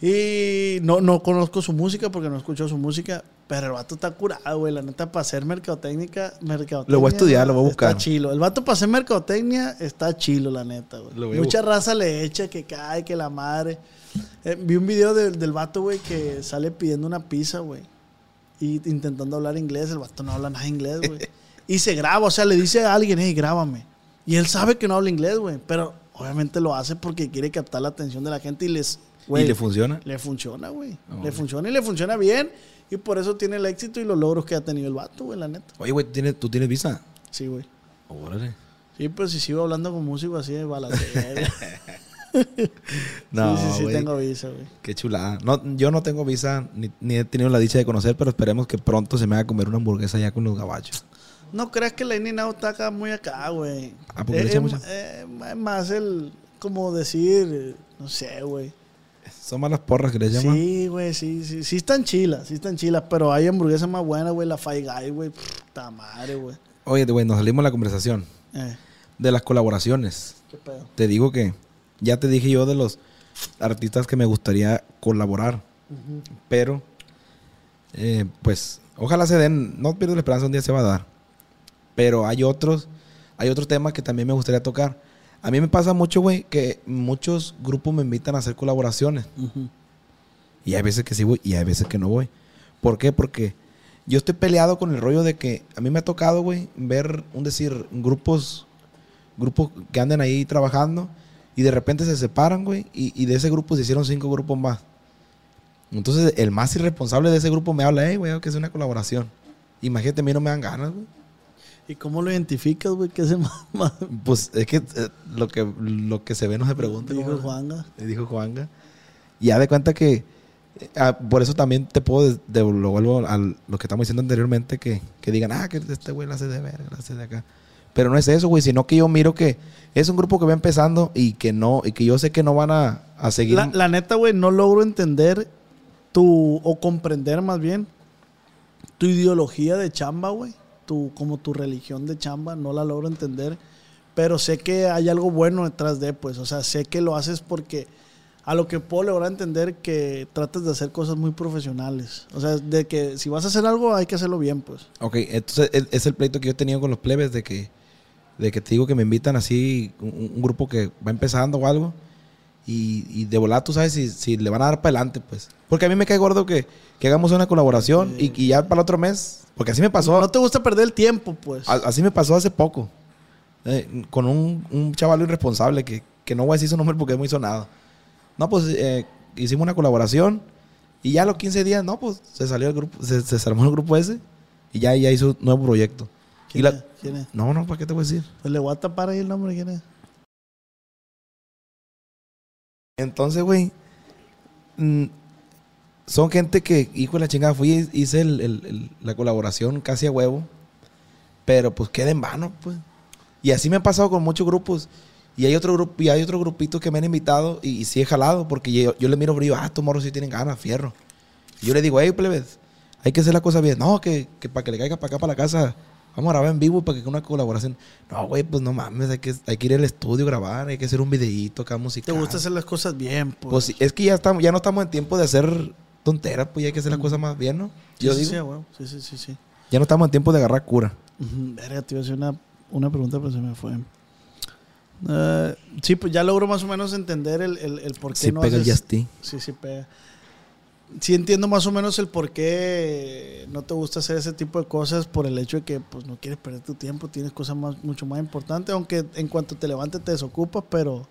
Y no, no conozco su música porque no escucho su música, pero el vato está curado, güey. La neta, para hacer mercadotecnia, mercadotecnia. Lo voy a estudiar, lo voy a buscar. Está chilo. El vato para hacer mercadotecnia está chilo, la neta, güey. Mucha raza le echa que cae, que la madre. Eh, vi un video del- del vato, güey, que sale pidiendo una pizza, güey. Y intentando hablar inglés. El vato no habla nada inglés, güey. (laughs) y se graba, o sea, le dice a alguien, hey, grábame. Y él sabe que no habla inglés, güey. Pero obviamente lo hace porque quiere captar la atención de la gente y les. ¿Y le funciona? le funciona, güey. Oh, le funciona y le funciona bien. Y por eso tiene el éxito y los logros que ha tenido el vato, güey, la neta. Oye, güey, ¿tú tienes, ¿tú tienes visa? Sí, güey. Órale. Sí, pues si sigo hablando con músicos así de balacera. (laughs) (laughs) No, sí, sí, sí, tengo visa, güey. Qué chulada. No, yo no tengo visa, ni, ni he tenido la dicha de conocer, pero esperemos que pronto se me haga comer una hamburguesa allá con los gabachos. No creas que la In está acá muy acá, güey. Ah, porque Eh, le echa eh, eh, es más el, como decir, no sé, güey. Son malas porras que les llaman. Sí, güey, sí, sí. Sí están chilas, sí están chilas. Pero hay hamburguesas más buenas, güey. La Five Guy, güey. Puta madre, güey. Oye, güey, nos salimos de la conversación. Eh, De las colaboraciones. qué pedo. Te digo que ya te dije yo de los artistas que me gustaría colaborar. Pero, eh, pues, ojalá se den. No pierdo la esperanza, un día se va a dar. Pero hay otros, hay otros temas que también me gustaría tocar. A mí me pasa mucho, güey, que muchos grupos me invitan a hacer colaboraciones. Y hay veces que sí voy y hay veces que no voy. ¿Por qué? Porque yo estoy peleado con el rollo de que a mí me ha tocado, güey, ver, un decir, grupos, grupos que andan ahí trabajando y de repente se separan, güey, y, y de ese grupo se hicieron cinco grupos más. Entonces el más irresponsable de ese grupo me habla, hey, güey, que es una colaboración. Imagínate, a mí no me dan ganas, güey. ¿Y cómo lo identificas, güey? ¿Qué es el más, más- Pues es que eh, lo que lo que se ve no se pregunta. Dijo ¿cómo? Juanga. Le dijo Juanga. Y ya de cuenta que. eh, ah, por eso también te puedo. de- lo vuelvo a lo que estamos diciendo anteriormente. Que, que digan, ah, que este güey la hace de verga, la hace de acá. Pero no es eso, güey. Sino que yo miro que es un grupo que va empezando y que no. Y que yo sé que no van a, a seguir. La, la neta, güey, no logro entender tu, o comprender más bien, tu ideología de chamba, güey. Tu, como tu religión de chamba, no la logro entender. Pero sé que hay algo bueno detrás de, pues. O sea, sé que lo haces porque a lo que puedo lograr entender que tratas de hacer cosas muy profesionales. O sea, de que si vas a hacer algo hay que hacerlo bien, pues. Ok, entonces es, es el pleito que yo he tenido con los plebes de que, de que te digo que me invitan así, un, un grupo que va empezando o algo, Y, y de volada tú sabes si, si le van a dar para adelante, pues. Porque a mí me cae gordo que, que hagamos una colaboración y, y ya para el otro mes. Porque así me pasó. No te gusta perder el tiempo, pues. a- Así me pasó hace poco. eh, con un, un chaval irresponsable que, que no voy a decir su nombre porque es muy sonado. No, pues eh, hicimos una colaboración y ya a los 15 días, no, pues se salió el grupo, se, se armó el grupo ese y ya, ya hizo un nuevo proyecto. Y ¿Quién, la- es? ¿Quién es? No, no, ¿para qué te voy a decir? Pues le voy a tapar ahí el nombre, ¿quién es? Entonces, güey, mm, son gente que, hijo de la chingada, fui hice la colaboración casi a huevo, pero pues queda en vano, pues. Y así me ha pasado con muchos grupos. Y hay otro grupo, y hay otro grupito que me han invitado y, y sí he jalado, porque yo, yo le miro brillo, ah, estos morros sí tienen ganas, fierro. Y yo le digo, hey, plebes, hay que hacer la cosa bien. No, que, que para que le caiga para acá, para la casa, vamos a grabar en vivo para que una colaboración. No, güey, pues no mames, hay que, hay que ir al estudio a grabar, hay que hacer un videíto acá Te musical. gusta hacer las cosas bien, pues. Pues sí, es que ya estamos, ya no estamos en tiempo de hacer tonteras, pues ya hay que hacer las cosas más bien, ¿no? Sí, Yo sí, digo, sí, sí, sí, sí, sí. ya no estamos en tiempo de agarrar cura. Verga, te iba a hacer una, una pregunta, pero se me fue. Eh, sí, pues ya logro más o menos entender el, el, el por qué Si no pega el haces- Justy. Sí, sí pega. Sí entiendo más o menos el por qué no te gusta hacer ese tipo de cosas por el hecho de que pues no quieres perder tu tiempo, tienes cosas más, mucho más importantes, aunque en cuanto te levantes te desocupas, pero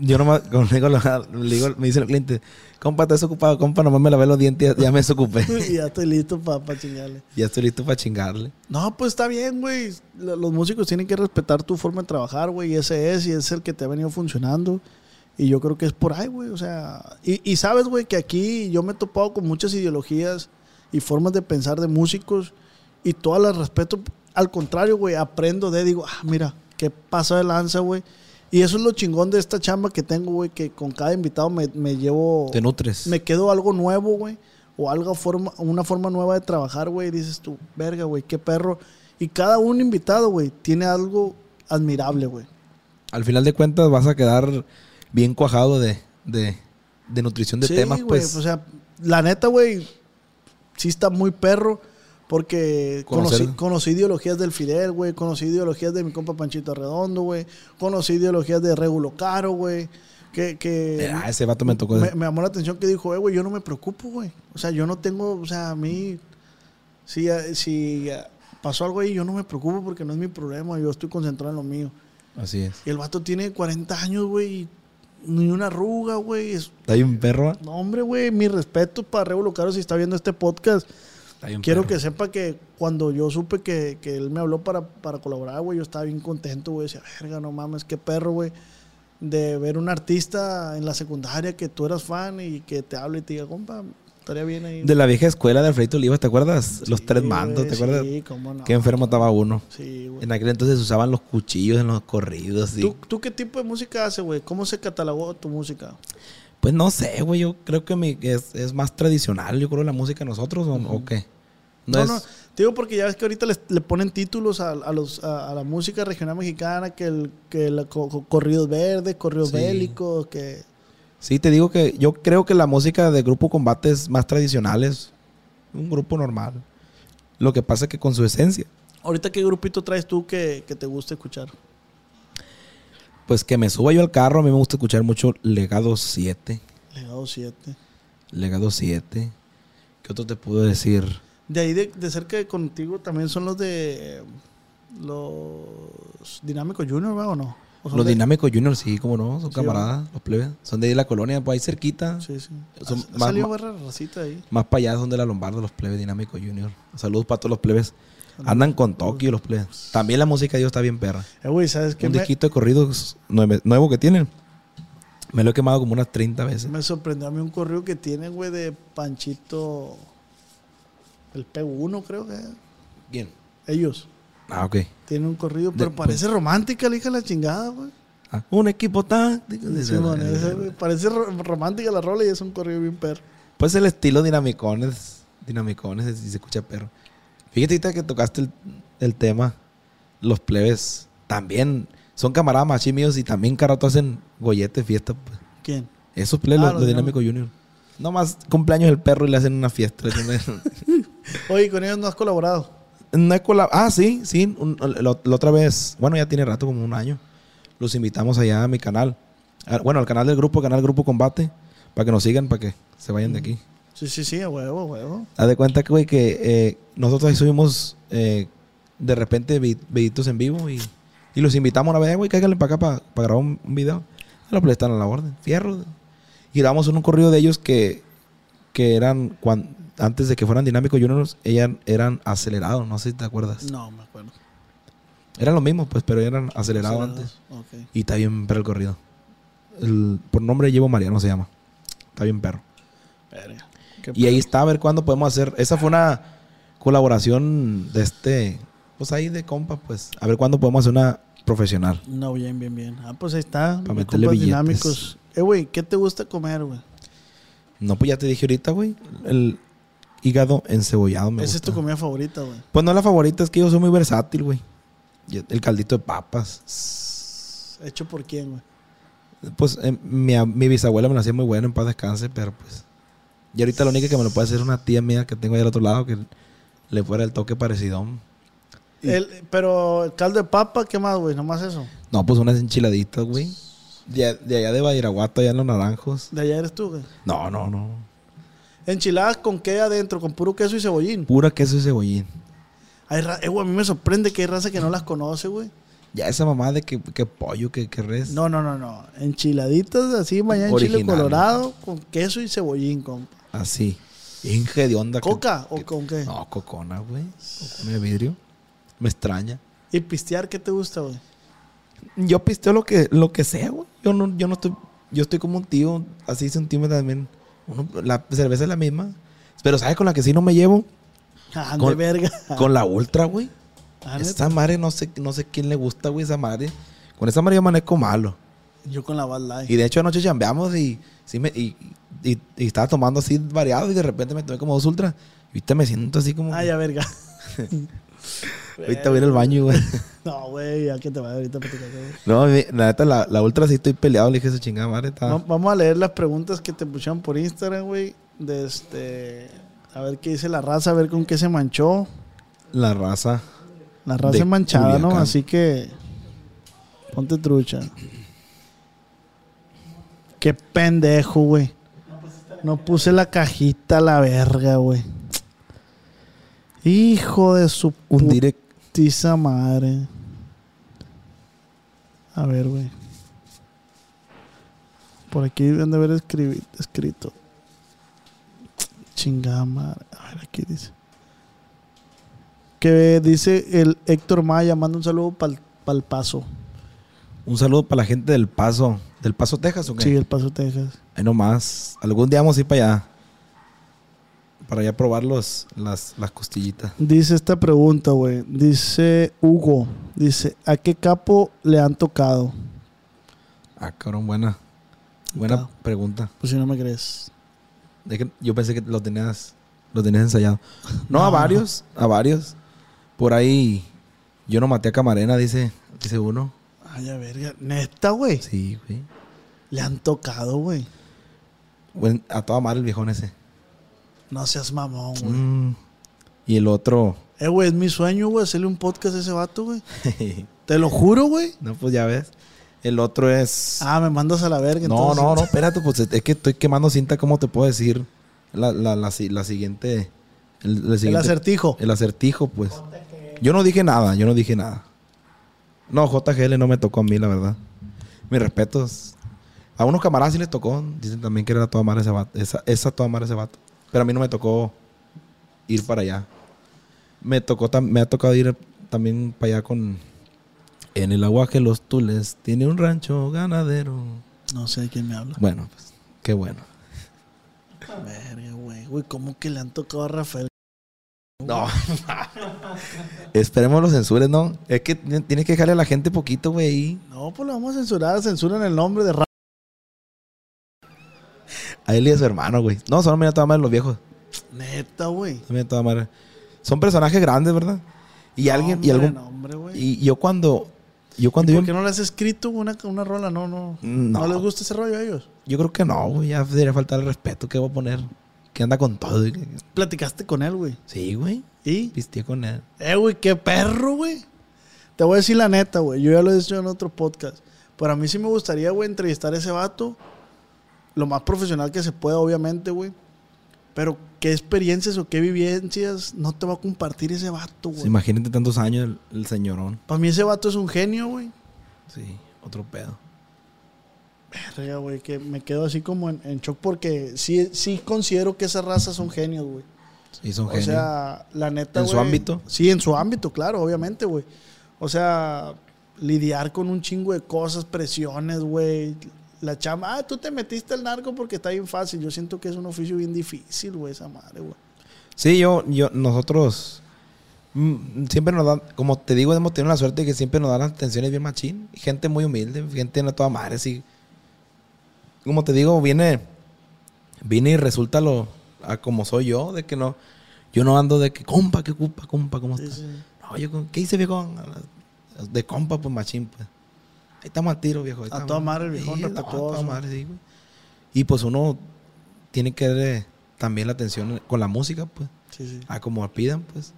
Yo nomás, (laughs) como le digo, le digo- me dice el cliente, compa, estás ocupado, compa, nomás me lavé los dientes, ya, ya me desocupé. (laughs) y ya estoy listo para chingarle. ya estoy listo para chingarle. No, pues está bien, güey. Lo- Los músicos tienen que respetar tu forma de trabajar, güey. Y ese es, y es el que te ha venido funcionando. Y yo creo que es por ahí, güey. O sea, y, y sabes, güey, que aquí yo me he topado con muchas ideologías y formas de pensar de músicos. Y todas las respeto. Al contrario, güey, aprendo de, digo, ah, mira, qué pasa de lanza, güey. Y eso es lo chingón de esta chamba que tengo, güey, que con cada invitado me, me llevo Te nutres. me quedo algo nuevo, güey. O algo forma, una forma nueva de trabajar, güey. y Dices tú, verga, güey, qué perro. Y cada un invitado, güey, tiene algo admirable, güey. Al final de cuentas vas a quedar bien cuajado de, de, de nutrición de Sí, temas, pues. O sea, la neta, güey, sí está muy perro. Porque conocí, conocí ideologías del Fidel, güey. Conocí ideologías de mi compa Panchito Redondo, güey. Conocí ideologías de Regulo Caro, güey. Que, que Ah, ese vato me tocó. me, me llamó la atención que dijo, eh, güey, yo no me preocupo, güey. O sea, yo no tengo, o sea, a mí, si, eh, si eh, pasó algo ahí, yo no me preocupo porque no es mi problema, yo estoy concentrado en lo mío. Así es. Y el vato tiene 40 años, güey, y ni una arruga, güey. Es- Está bien perro. No, hombre, güey, mi respeto para Regulo Caro si está viendo este podcast. Quiero perro. que sepa que cuando yo supe que, que él me habló para, para colaborar, güey, yo estaba bien contento, güey. Decía, verga, no mames, qué perro, güey. De ver un artista en la secundaria que tú eras fan y que te hable y te diga, compa, estaría bien ahí. De la vieja escuela de Alfredito Olivas, ¿te acuerdas? Los tres mandos, ¿te acuerdas? Sí, cómo no. Qué enfermo estaba uno. Sí, güey. En aquel entonces usaban los cuchillos en los corridos. ¿Tú, ¿Tú qué tipo de música haces, güey? ¿Cómo se catalogó tu música? Pues no sé, güey. Yo creo que mi, es, es más tradicional, yo creo, la música de nosotros, ¿o, o qué? No, es- no, te digo porque ya ves que ahorita les- le ponen títulos a, a los, a, a la música regional mexicana, que el, que el co- co- corridos verdes, corridos Sí. bélicos, que... Sí, te digo que yo creo que la música de Grupo Combate es más tradicional, es un grupo normal. Lo que pasa es que con su esencia, Ahorita, ¿qué grupito traes tú que, que te gusta escuchar? pues que me suba yo al carro, a mí me gusta escuchar mucho Legado 7. Legado 7. Legado 7. ¿Qué otro te puedo decir? De ahí, de, de cerca de contigo, también son los de... eh, Los Dinámicos Junior, ¿va o no? ¿O son Los de- Dinámicos Juniors, sí, como no, son Sí, camaradas, los plebes. Son de ahí de la colonia, pues ahí cerquita. Sí, sí. Son Ha- más- salido más- racita ahí. Más para allá son de la Lombardo, los plebes Dinámicos Junior. Saludos para todos los plebes. Andan con Tokio los plebes. También la música de ellos está bien perra. Eh, güey, ¿sabes qué? Un Me, disquito de corridos nueve- nuevo que tienen. Me lo he quemado como unas 30 veces. me sorprendió a mí un correo que tienen, güey, de Panchito... El P1, creo que es. ¿Quién? Ellos. Ah, ok. Tienen un corrido, pero De- parece romántica la hija de la chingada, güey. Ah, un equipo táctico. Sí, man, ese, güey, parece ro- romántica la rola y es un corrido bien perro. Pues el estilo dinamicones. Dinamicones, si se escucha perro. Fíjate ahorita que tocaste el, el tema. Los plebes también son camaradas machín míos y también carato hacen gollete, fiesta. pues. ¿Quién? Esos plebes, Ah, los, los Dinámicos Junior. Nomás cumpleaños del perro y le hacen una fiesta. (laughs) (laughs) Oye, con ellos no has colaborado. No he colab- Ah, sí, sí. un- la, la otra vez, bueno, ya tiene rato, como un año. Los invitamos allá a mi canal. a- bueno, al canal del grupo, canal Grupo Combate, para que nos sigan, para que se vayan de aquí. Sí, sí, sí, a huevo, a huevo. Haz de cuenta que, güey, que eh, nosotros ahí subimos eh, de repente vi- videitos en vivo y, y los invitamos una vez, güey, cáiganle para acá para grabar un, un video. A la están a la orden, fierro. Y grabamos un corrido de ellos que, que eran, cuan- antes de que fueran Dinámicos Juniors, ellas eran acelerados, no sé si te acuerdas. No, me acuerdo. Eran lo mismo, pues, pero eran acelerados antes. Ok. Y está bien perro el corrido. El- por nombre llevo Mariano, se llama. Está bien perro. Verga. Y ahí está, a ver cuándo podemos hacer. Esa fue una colaboración de este. Pues ahí de compa, pues. A ver cuándo podemos hacer una profesional. No, bien, bien, bien. Ah, pues ahí está. Pa' mis meterle billetes. dinámicos. Eh, güey, ¿qué te gusta comer, güey? No, pues ya te dije ahorita, güey. El hígado encebollado me Esa es tu comida favorita, güey. Pues no la favorita, es que yo soy muy versátil, güey. El caldito de papas. ¿Hecho por quién, güey? Pues eh, mi, mi bisabuela me lo hacía muy bueno, en paz descanse, pero pues. Y ahorita la única que me lo puede hacer es una tía mía que tengo ahí al otro lado que le fuera el toque parecido. El, pero el caldo de papa, ¿qué más, güey? Nomás eso. No, pues unas enchiladitas, güey. De, de allá de Badiraguato, allá en los naranjos. De allá eres tú, güey. No, no, no. Enchiladas con qué adentro, con puro queso y cebollín. Pura queso y cebollín. Hay ra- eh, güey, a mí me sorprende que hay raza que no las conoce, güey. Ya esa mamá de que, que pollo, que, que res. No, no, no, no. Enchiladitas así, mañana en chile colorado, con queso y cebollín, con Así. Inge de onda. que- coca o con qué. No, cocona, güey. Cocona de vidrio. Me extraña. Y pistear, ¿qué te gusta, güey? Yo pisteo lo que, lo que sea, güey. Yo no, yo no estoy. Yo estoy como un tío, así sentime también. Uno- la cerveza es la misma. Pero ¿sabes con la que sí no me llevo? Ah, de Con- verga. Con la ultra, güey. Ah. Esa madre no sé, no sé quién le gusta, güey, esa madre. Con esa madre yo amanezco malo. Yo con la Bad Light. Y de hecho anoche chambeamos y, sí me, y, y- y estaba tomando así variado y de repente me tomé como dos ultras. Y ahorita me siento así como... Ah, ya, verga. (laughs) ahorita voy a ir al baño, güey. (laughs) No, güey, ya que te va ahorita platicar, güey. No, mi- la neta, la, la ultra sí estoy peleado. Le dije esa chingada madre. Va- Vamos a leer las preguntas que te pusieron por Instagram, güey. De este. A ver qué dice la raza, a ver con qué se manchó. La raza. La raza es manchada, ¿no? Así que. Ponte trucha. Qué pendejo, güey. No puse la cajita a la verga, güey. Hijo de su Un direct. Putiza madre. A ver, güey. Por aquí deben de haber escrito. Chingada madre. A ver, aquí dice. Que dice el Héctor Maya, manda un saludo para el paso. Un saludo para la gente del Paso. ¿Del Paso, Texas o qué? Sí, el paso Texas. Ahí nomás. Algún día vamos a ir para allá. Para allá probar los, las, las costillitas. Dice esta pregunta, güey. Dice Hugo. Dice, ¿a qué capo le han tocado? Ah, cabrón, buena. Buena Está. pregunta. Pues si no me crees. Es que yo pensé que lo tenías, lo tenías ensayado. No, a varios, a varios. Por ahí, yo no maté a Camarena, dice, dice uno. Ay, a verga. Neta, güey. Sí, güey. Le han tocado, güey. A toda madre el viejón ese. No seas mamón, güey. Mm. Y el otro, Eh, güey, es mi sueño, güey, hacerle un podcast a ese vato, güey. (laughs) Te lo juro, güey. no, pues ya ves. El otro es... Ah, me mandas a la verga. no, entonces. no, no, espérate, pues es que estoy quemando cinta, ¿cómo te puedo decir? La, la, la, la siguiente... El, acertijo. El acertijo, pues. Yo no dije nada, yo no dije nada. No, JGL no me tocó a mí, la verdad. Mis respetos. A unos camaradas sí les tocó. Dicen también que era toda madre ese vato. Esa, esa toda madre ese vato. Pero a mí no me tocó ir para allá. Me tocó me ha tocado ir también para allá con en el aguaje Los Tules. Tiene un rancho ganadero. No sé de quién me habla. Bueno, pues, qué bueno. Verga, güey. Güey, ¿cómo que le han tocado a Rafael? No. (laughs) Esperemos los censures, ¿no? Es que tienes que dejarle a la gente poquito, güey. No, pues lo vamos a censurar. Censuran el nombre de Rafael. A él y a su hermano, güey. No, son mira toda madre los viejos. Neta, güey. Mira toda madre. Son personajes grandes, ¿verdad? Y alguien, y Hombre, algún. no, hombre, güey. Y yo cuando. Yo cuando ¿Y yo. ¿Por qué no le has escrito una, una rola? No, no. No. No. les gusta ese rollo a ellos? Yo creo que no, güey. Ya debería faltar el respeto que voy a poner. Que anda con todo. y Platicaste con él, güey. Sí, güey. ¿Y? Pisteé con él. Eh, güey, qué perro, güey. Te voy a decir la neta, güey. Yo ya lo he dicho en otro podcast. Pero a mí sí me gustaría, güey, entrevistar a ese vato. Lo más profesional que se pueda, obviamente, güey. Pero qué experiencias o qué vivencias no te va a compartir ese vato, Sí, güey. imagínate tantos años el, el señorón. Para mí ese vato es un genio, güey. Sí, otro pedo. Verga, güey, que me quedo así como en, en shock porque sí, sí considero que esas razas son genios, güey. Sí, son O genios. sea, la neta, ¿En su ámbito? Sí, en su ámbito, claro, obviamente, güey. O sea, lidiar con un chingo de cosas, presiones, güey. La chamba, ah, tú te metiste al narco porque está bien fácil. Yo siento que es un oficio bien difícil, güey, esa madre, güey. Sí, yo, yo, nosotros mm, siempre nos dan, como te digo, hemos tenido la suerte de que siempre nos dan las atenciones bien machín. Gente muy humilde, gente no toda madre, sí. Como te digo, viene, viene y resulta lo, a como soy yo, de que no, yo no ando de que, compa, qué culpa, compa, ¿cómo Sí, estás? sí. No, yo, ¿qué hice, viejo? De compa, pues machín, pues. Ahí estamos al tiro, viejo. A toda madre el viejón, Sí, no, a toda madre, sí, güey. Y pues uno tiene que darle también la atención con la música, pues. Sí, sí. Ah, como pidan, pues.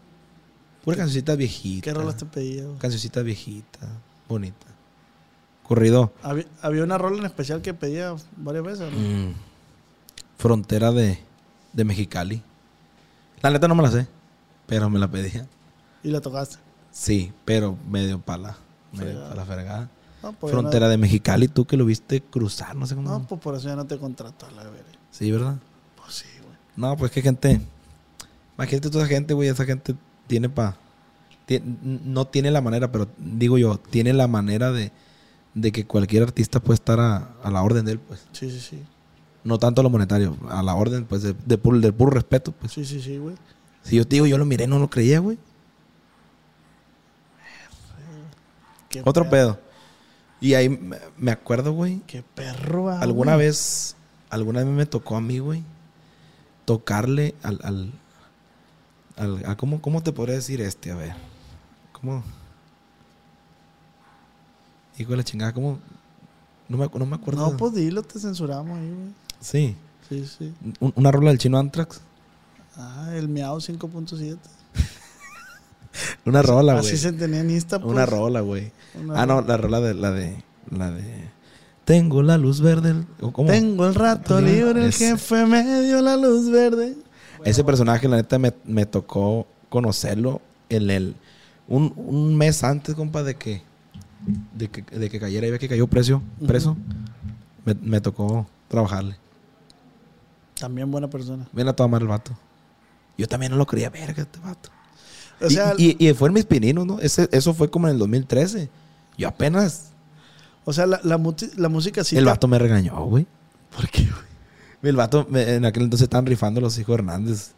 Pura cancioncita viejita. ¿Qué rolas te pedía, güey? Cancioncita viejita, bonita. Corrido. Había, había una rola en especial que pedía varias veces, ¿no? mm, frontera de, de Mexicali. La neta no me la sé, pero me la pedía. Y la tocaste. Sí, pero medio pala. Medio pala fregada. No, pues, Frontera de Mexicali, tú que lo viste cruzar, no sé cómo. No, pues por eso ya no te contrató a la verga. Sí, ¿verdad? Pues sí, güey. No, pues que gente. Imagínate toda esa gente, güey. Esa gente tiene pa. no tiene la manera, pero digo yo, tiene la manera de, de que cualquier artista puede estar a, a la orden de él, pues. Sí, sí, sí. No tanto lo monetario, a la orden, pues, de, de puro, del puro respeto, pues. Sí, sí, sí, güey. Si yo te digo, yo lo miré, no lo creía, güey. Otro pedo. Y ahí me, acuerdo, güey. Qué perro, ah, Alguna güey. vez, alguna vez me tocó a mí, güey, tocarle al, al, al- a ¿cómo, ¿cómo te podría decir este? A ver, ¿cómo? Hijo de la chingada, ¿cómo? No me, no me acuerdo. No, pues dilo, te censuramos ahí, güey. Sí, Sí, sí. Un- una rola del chino Antrax. Ah, el Miau 5.7. (laughs) Una rola, Así güey. se tenía en Insta, pues. Una rola, güey. Ah, no, la rola de, la de, la de... Tengo la luz verde. ¿o ¿Cómo? Tengo el rato libre, el jefe me dio la luz verde. Ese personaje, la neta, me, me tocó conocerlo en el... Un, un mes antes, compa, de que... De que, de que cayera, y ve que cayó preso. preso me, me tocó trabajarle. También buena persona. Ven a tomar el vato. Yo también no lo creía, verga, este vato. O Y- sea, y, y fue en mis pininos, ¿no? Ese, eso fue como en el 2013. Yo apenas... o sea la, la, la música sí. el te- vato me regañó, güey. ¿Por qué, güey? El vato, me- en aquel entonces estaban rifando los hijos Hernández.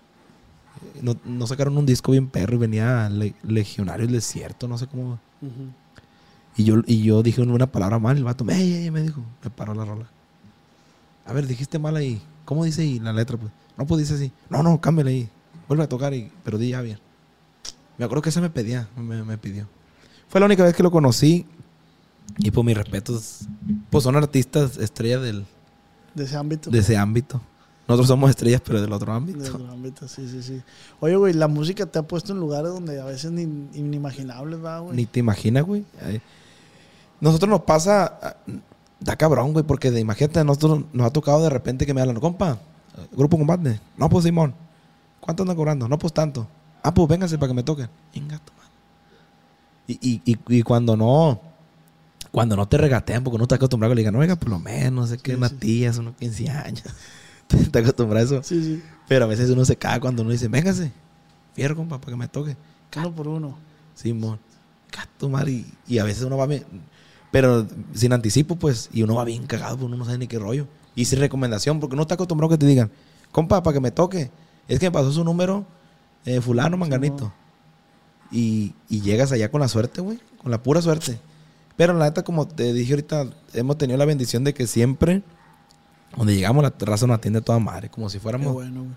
No, no sacaron un disco bien perro y venía Le- Legionario del Desierto, no sé cómo. Ujú. Y yo, y yo dije una palabra mal, el vato, ey, ey", me dijo, me paró la rola. A ver, dijiste mal ahí. ¿Cómo dice ahí la letra? Pues? No, pues dice así. No, no, cámbiale ahí. Vuelve a tocar, y, pero di ya bien. Me acuerdo que ese me pedía, me, me pidió. Fue la única vez que lo conocí. Y pues mis respetos, pues son artistas estrellas del, De ese ámbito. de ese ámbito. Nosotros somos estrellas, pero del otro ámbito. otro ámbito, sí, sí, sí. Oye, güey, la música te ha puesto en lugares donde a veces ni inimaginables, va, güey. Ni te imaginas, güey. Nosotros nos pasa. ah, Da cabrón, güey, porque de, imagínate, nosotros nos ha tocado de repente que me hablan, compa, grupo combate. No, pues Simón. ¿Cuánto andan cobrando? No, pues tanto. Ah, pues véngase para que me toquen. Venga. Y, y, y, y cuando no. Cuando no te regatean, porque no estás acostumbrado a que le digan, oiga, por lo menos, no sé qué, Sí, unos 15 años. (laughs) Te acostumbrado a eso. Sí, sí. Pero a veces uno se caga cuando uno dice, véngase, fierro, compa, para que me toque. Uno por uno. Simón. Gato, mar, y, y a veces uno va bien. Pero sin anticipo, pues, y uno va bien cagado, pues uno no sabe ni qué rollo. Y sin recomendación, porque uno está acostumbrado a que te digan, compa, para que me toque. Es que me pasó su número, eh, fulano, manganito. Y, y llegas allá con la suerte, güey, con la pura suerte. Pero la neta, como te dije ahorita, hemos tenido la bendición de que siempre, donde llegamos, la raza nos atiende a toda madre, como si Qué fuéramos bueno, güey.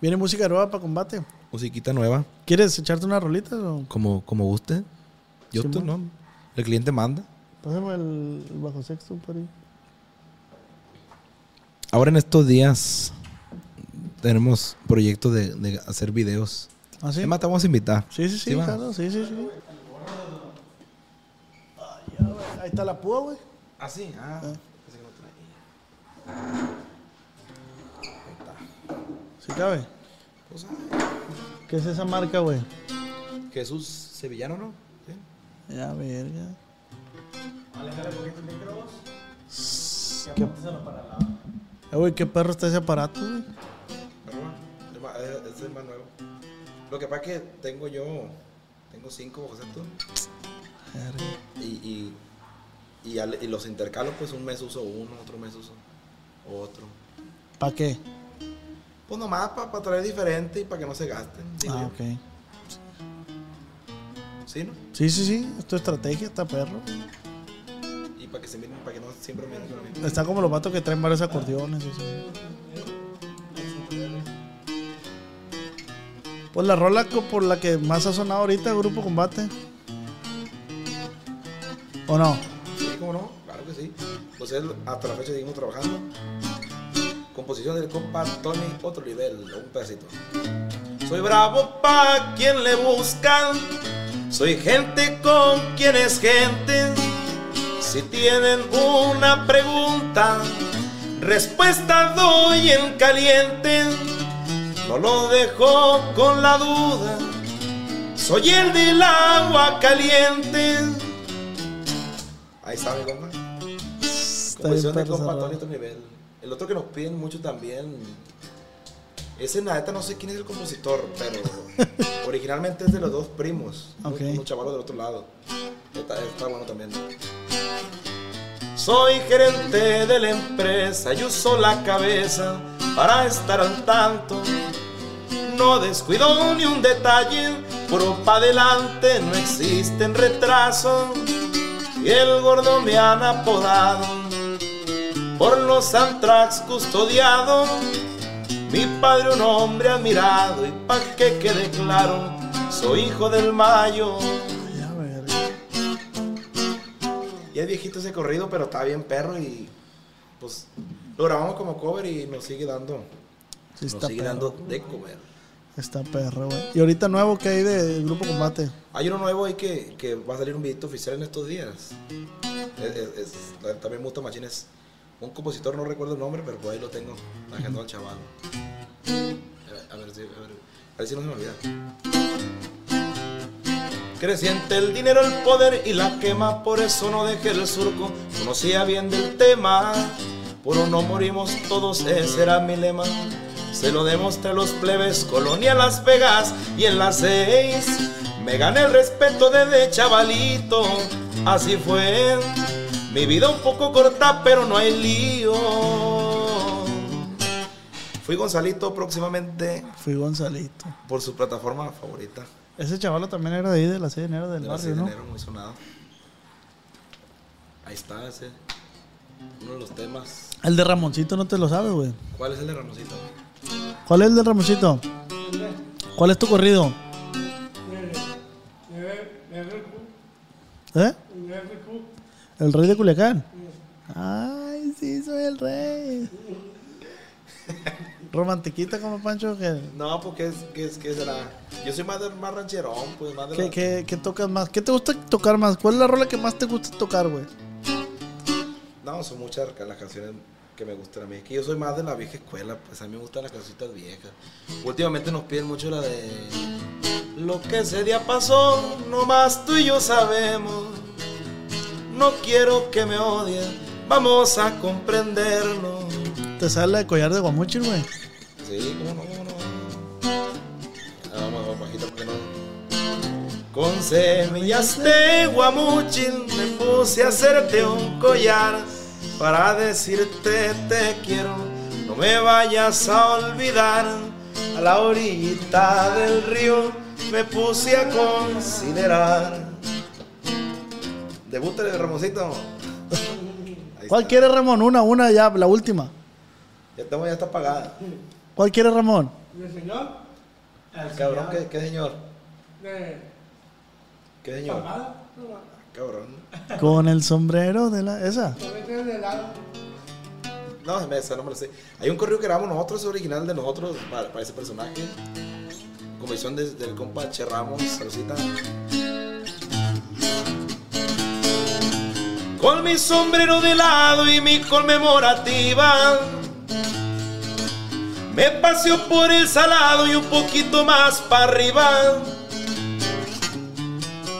Viene música nueva para combate. musiquita nueva, ¿Quieres echarte una rolita o...? como, como guste. Yo, tú, no. El cliente manda. Pásame el, el bajo sexto por ahí. Ahora en estos días tenemos proyecto de, de hacer videos. ¿Ah, sí? Más, te vamos a invitar. Sí, sí, sí, Sí, claro, sí, sí, sí. Ahí está la púa, güey. Ah, sí, ah. Ah. ¿Sí cabe? Pues, ¿Qué es esa marca, güey? Jesús Sevillano, ¿no? Sí. Ya, verga. Alejale un poquito el micro, vos. ¿Qué, Eh, güey, qué perro está ese aparato, güey. Es es- el más nuevo. Lo que pasa es que tengo yo, tengo cinco bajo tú. Verga. Y, y, y, al- y los intercalo, pues un mes uso uno, otro mes uso otro. ¿Para qué? Pues nomás para traer diferente y para que no se gasten. Ah, ok. Sí, ¿no? Sí, sí, sí. Es tu estrategia, está perro. Y para que se miren, para que no siempre miren. Está como los vatos que traen varios acordeones. así. Pues la rola por la que más ha sonado ahorita, Grupo Combate. ¿O no? Sí, ¿cómo no? Claro que sí. Pues hasta la fecha seguimos trabajando. Composición del compa Tony, otro nivel, un pedacito. Soy bravo pa' quien le buscan. Soy gente con quien es gente. Si tienen una pregunta, respuesta doy en caliente. No lo dejo con la duda. Soy el del agua caliente. Ahí está mi compa. Composición de compa otro nivel. El otro que nos piden mucho también. Ese neta no sé quién es el compositor, pero (laughs) originalmente es de los dos primos. Un, un chavalo del otro lado. Está, está bueno también. Soy gerente de la empresa y uso la cabeza para estar al tanto. No descuido ni un detalle, puro pa' adelante, no existen retrasos. Y el gordo me han apodado por los antrax custodiados. Mi padre un hombre admirado y pa' que quede claro, soy hijo del mayo. Ya, es viejito ese corrido, pero está bien perro y pues lo grabamos como cover y nos sigue dando, Sí, nos está sigue perro. dando de comer. Está perro, güey. Y ahorita nuevo que hay de Grupo Combate. Hay uno nuevo ahí que, que va a salir un videito oficial en estos días. Es, es- es- la- también me gusta machín, es un compositor, no recuerdo el nombre, pero por ahí lo tengo, trabajando al chaval. A ver, a ver, si- a ver, a ver si no se me olvida. Creciente el dinero, el poder y la quema, por eso no dejé el surco, conocía bien del tema. Por uno morimos todos, ese era mi lema. Se lo demostré a los plebes, colonia Las Vegas y en las seis me gané el respeto desde chavalito. Así fue, mi vida un poco corta, pero no hay lío. Fui Gonzalito próximamente Fui Gonzalito. por su plataforma favorita. Ese chavalo también era de ahí, de la 6 de enero del De la barrio, 6 de ¿no? enero, muy sonado. Ahí está ese. Uno de los temas. El de Ramoncito no te lo sabes, güey. ¿Cuál es el de Ramoncito? ¿Cuál es el de Ramoncito? ¿Cuál es tu corrido? ¿Eh? ¿El rey de Culiacán? Ay, sí, soy el rey. Romantiquita como Pancho. ¿Qué, No, porque es que es que será. Yo soy más de más rancherón, pues más de qué, la- qué- qué tocas más? ¿Qué te gusta tocar más? ¿Cuál es la rola que más te gusta tocar, güey? No, son muchas las canciones que me gustan a mí. Es que yo soy más de la vieja escuela, pues a mí me gustan las canciones viejas. Últimamente nos piden mucho la de Lo que ese día pasó, nomás tú y yo sabemos. No quiero que me odien, vamos a comprendernos. Te sale la de collar de guamuchil, güey. Sí, cómo no. Con semillas de guamuchil me puse a hacerte un collar para decirte te quiero. No me vayas a olvidar. A la orillita del río me puse a considerar. Debútale, Ramoncito. ¿Cuál quiere Ramón? Una, una ya, la última. Ya estamos, ya está apagada. ¿Cuál quiere Ramón? ¿El señor? Cabrón, ¿qué, qué señor? De ¿Qué señor? pagada. Cabrón. Con el sombrero de la... ¿Esa? No, se me esa no me la sé. Hay un correo que grabamos nosotros, es original de nosotros, para, para ese personaje. Comisión de- del compa Che Ramos, saludcita. Con mi sombrero de lado y mi conmemorativa. Me paseo por el salado y un poquito más para arriba.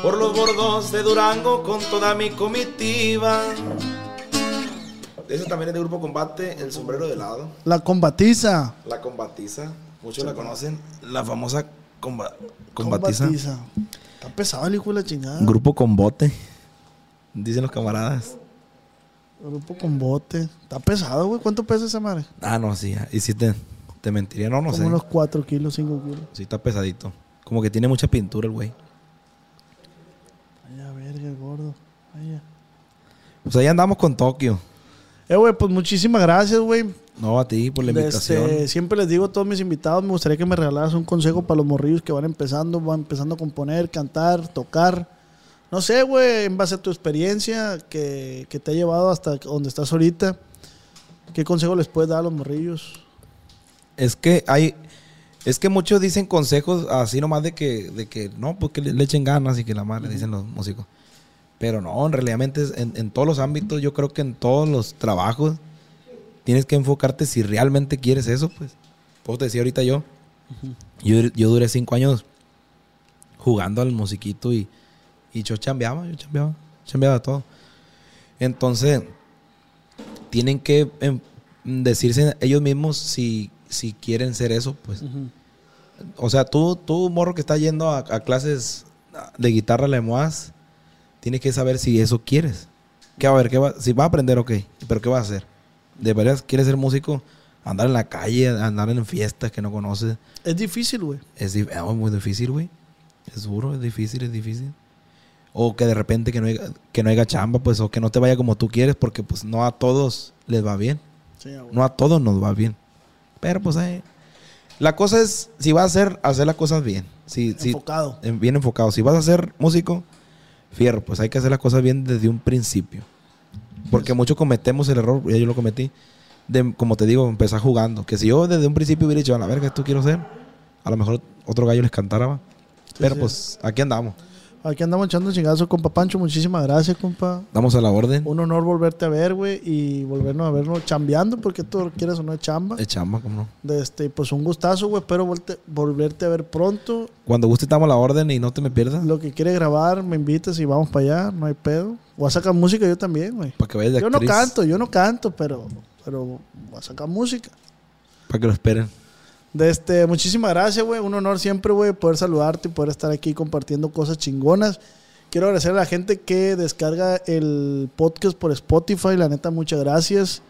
Por los bordos de Durango con toda mi comitiva. Ese también es de Grupo Combate, el sombrero de lado. La combatiza. La combatiza, muchos la conocen. La famosa comba- combatiza. Combatiza. Está pesado el hijo de la chingada. Grupo con bote, dicen los camaradas. Grupo con bote. Está pesado, güey. ¿Cuánto pesa esa madre? Ah, no, sí, y sí te, te mentiría, no, no Como sé. unos 4 kilos, 5 kilos. Sí, está pesadito. Como que tiene mucha pintura el güey. Ay, a verga, el gordo. Ay, ya. Pues ahí andamos con Tokio. Eh, güey, pues muchísimas gracias, güey. No a ti por la De invitación. este, siempre les digo a todos mis invitados, me gustaría que me regalaras un consejo para los morrillos que van empezando, van empezando a componer, cantar, tocar. No sé, güey, en base a tu experiencia que, que te ha llevado hasta donde estás ahorita, ¿qué consejo les puedes dar a los morrillos? Es que hay. Es que muchos dicen consejos así nomás de que, de que no, pues que le, le echen ganas y que la madre, dicen los músicos. Pero no, en realidad en, en todos los ámbitos, yo creo que en todos los trabajos tienes que enfocarte si realmente quieres eso, pues. Puedo te decía ahorita yo, yo, yo duré cinco años jugando al musiquito y, y yo chambeaba, yo chambeaba, chambeaba todo. Entonces, tienen que em, decirse ellos mismos si, si quieren ser eso, pues. O sea, tú, tú, morro que está yendo a, a clases de guitarra lemoas, tienes que saber si eso quieres. ¿Qué va a ver? ¿Qué va? Si va a aprender, ok. Pero ¿qué va a hacer? ¿De verdad quieres ser músico? Andar en la calle, andar en fiestas que no conoces. Es difícil, güey. Es, es muy difícil, güey. Es duro, es difícil, es difícil. O que de repente que no, haya, que no haya chamba, pues, o que no te vaya como tú quieres, porque pues no a todos les va bien. Sí. No a todos nos va bien. Pero pues ahí. La cosa es, si vas a hacer, hacer las cosas bien. Si, si- Enfocado. en- bien enfocado. Si vas a ser músico, fierro, pues hay que hacer las cosas bien desde un principio. Porque muchos cometemos el error, ya yo lo cometí, de, como te digo, empezar jugando. Que si yo desde un principio hubiera dicho, a la verga, esto quiero ser, a lo mejor otro gallo les cantara. Pero sí. pues aquí andamos. Aquí andamos echando chingazo, compa Pancho. Muchísimas gracias, compa. Damos a la orden. Un honor volverte a ver, güey, y volvernos a vernos chambeando, porque tú quieres o no es chamba. De chamba, cómo no. De este, pues un gustazo, güey. Espero volte- volverte a ver pronto. Cuando guste, damos la orden y no te me pierdas. Lo que quiere grabar, me invitas y vamos para allá, no hay pedo. Voy a sacar música yo también, güey. Para que vayas de Yo no canto, yo no canto, pero, pero voy a sacar música. Para que lo esperen. De este, muchísimas gracias, güey. Un honor siempre, güey, poder saludarte y poder estar aquí compartiendo cosas chingonas. Quiero agradecer a la gente que descarga el podcast por Spotify. La neta, muchas gracias.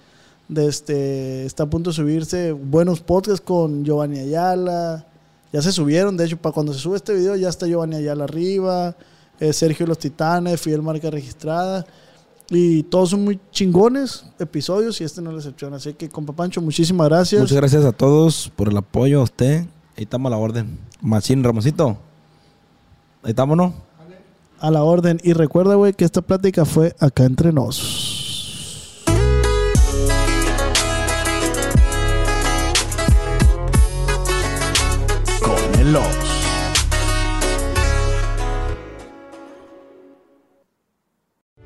De este, está a punto de subirse buenos podcasts con Giovanni Ayala. Ya se subieron, de hecho, para cuando se sube este video ya está Giovanni Ayala arriba. eh, Sergio Los Titanes, Fidel Marca Registrada. Y todos son muy chingones episodios y este no es la excepción. Así que, compa Pancho, muchísimas gracias. Muchas gracias a todos por el apoyo a usted. Ahí estamos a la orden. Machín Ramosito. Ahí estamos, ¿no? A la orden. Y recuerda, güey, que esta plática fue acá entre nos. Con el.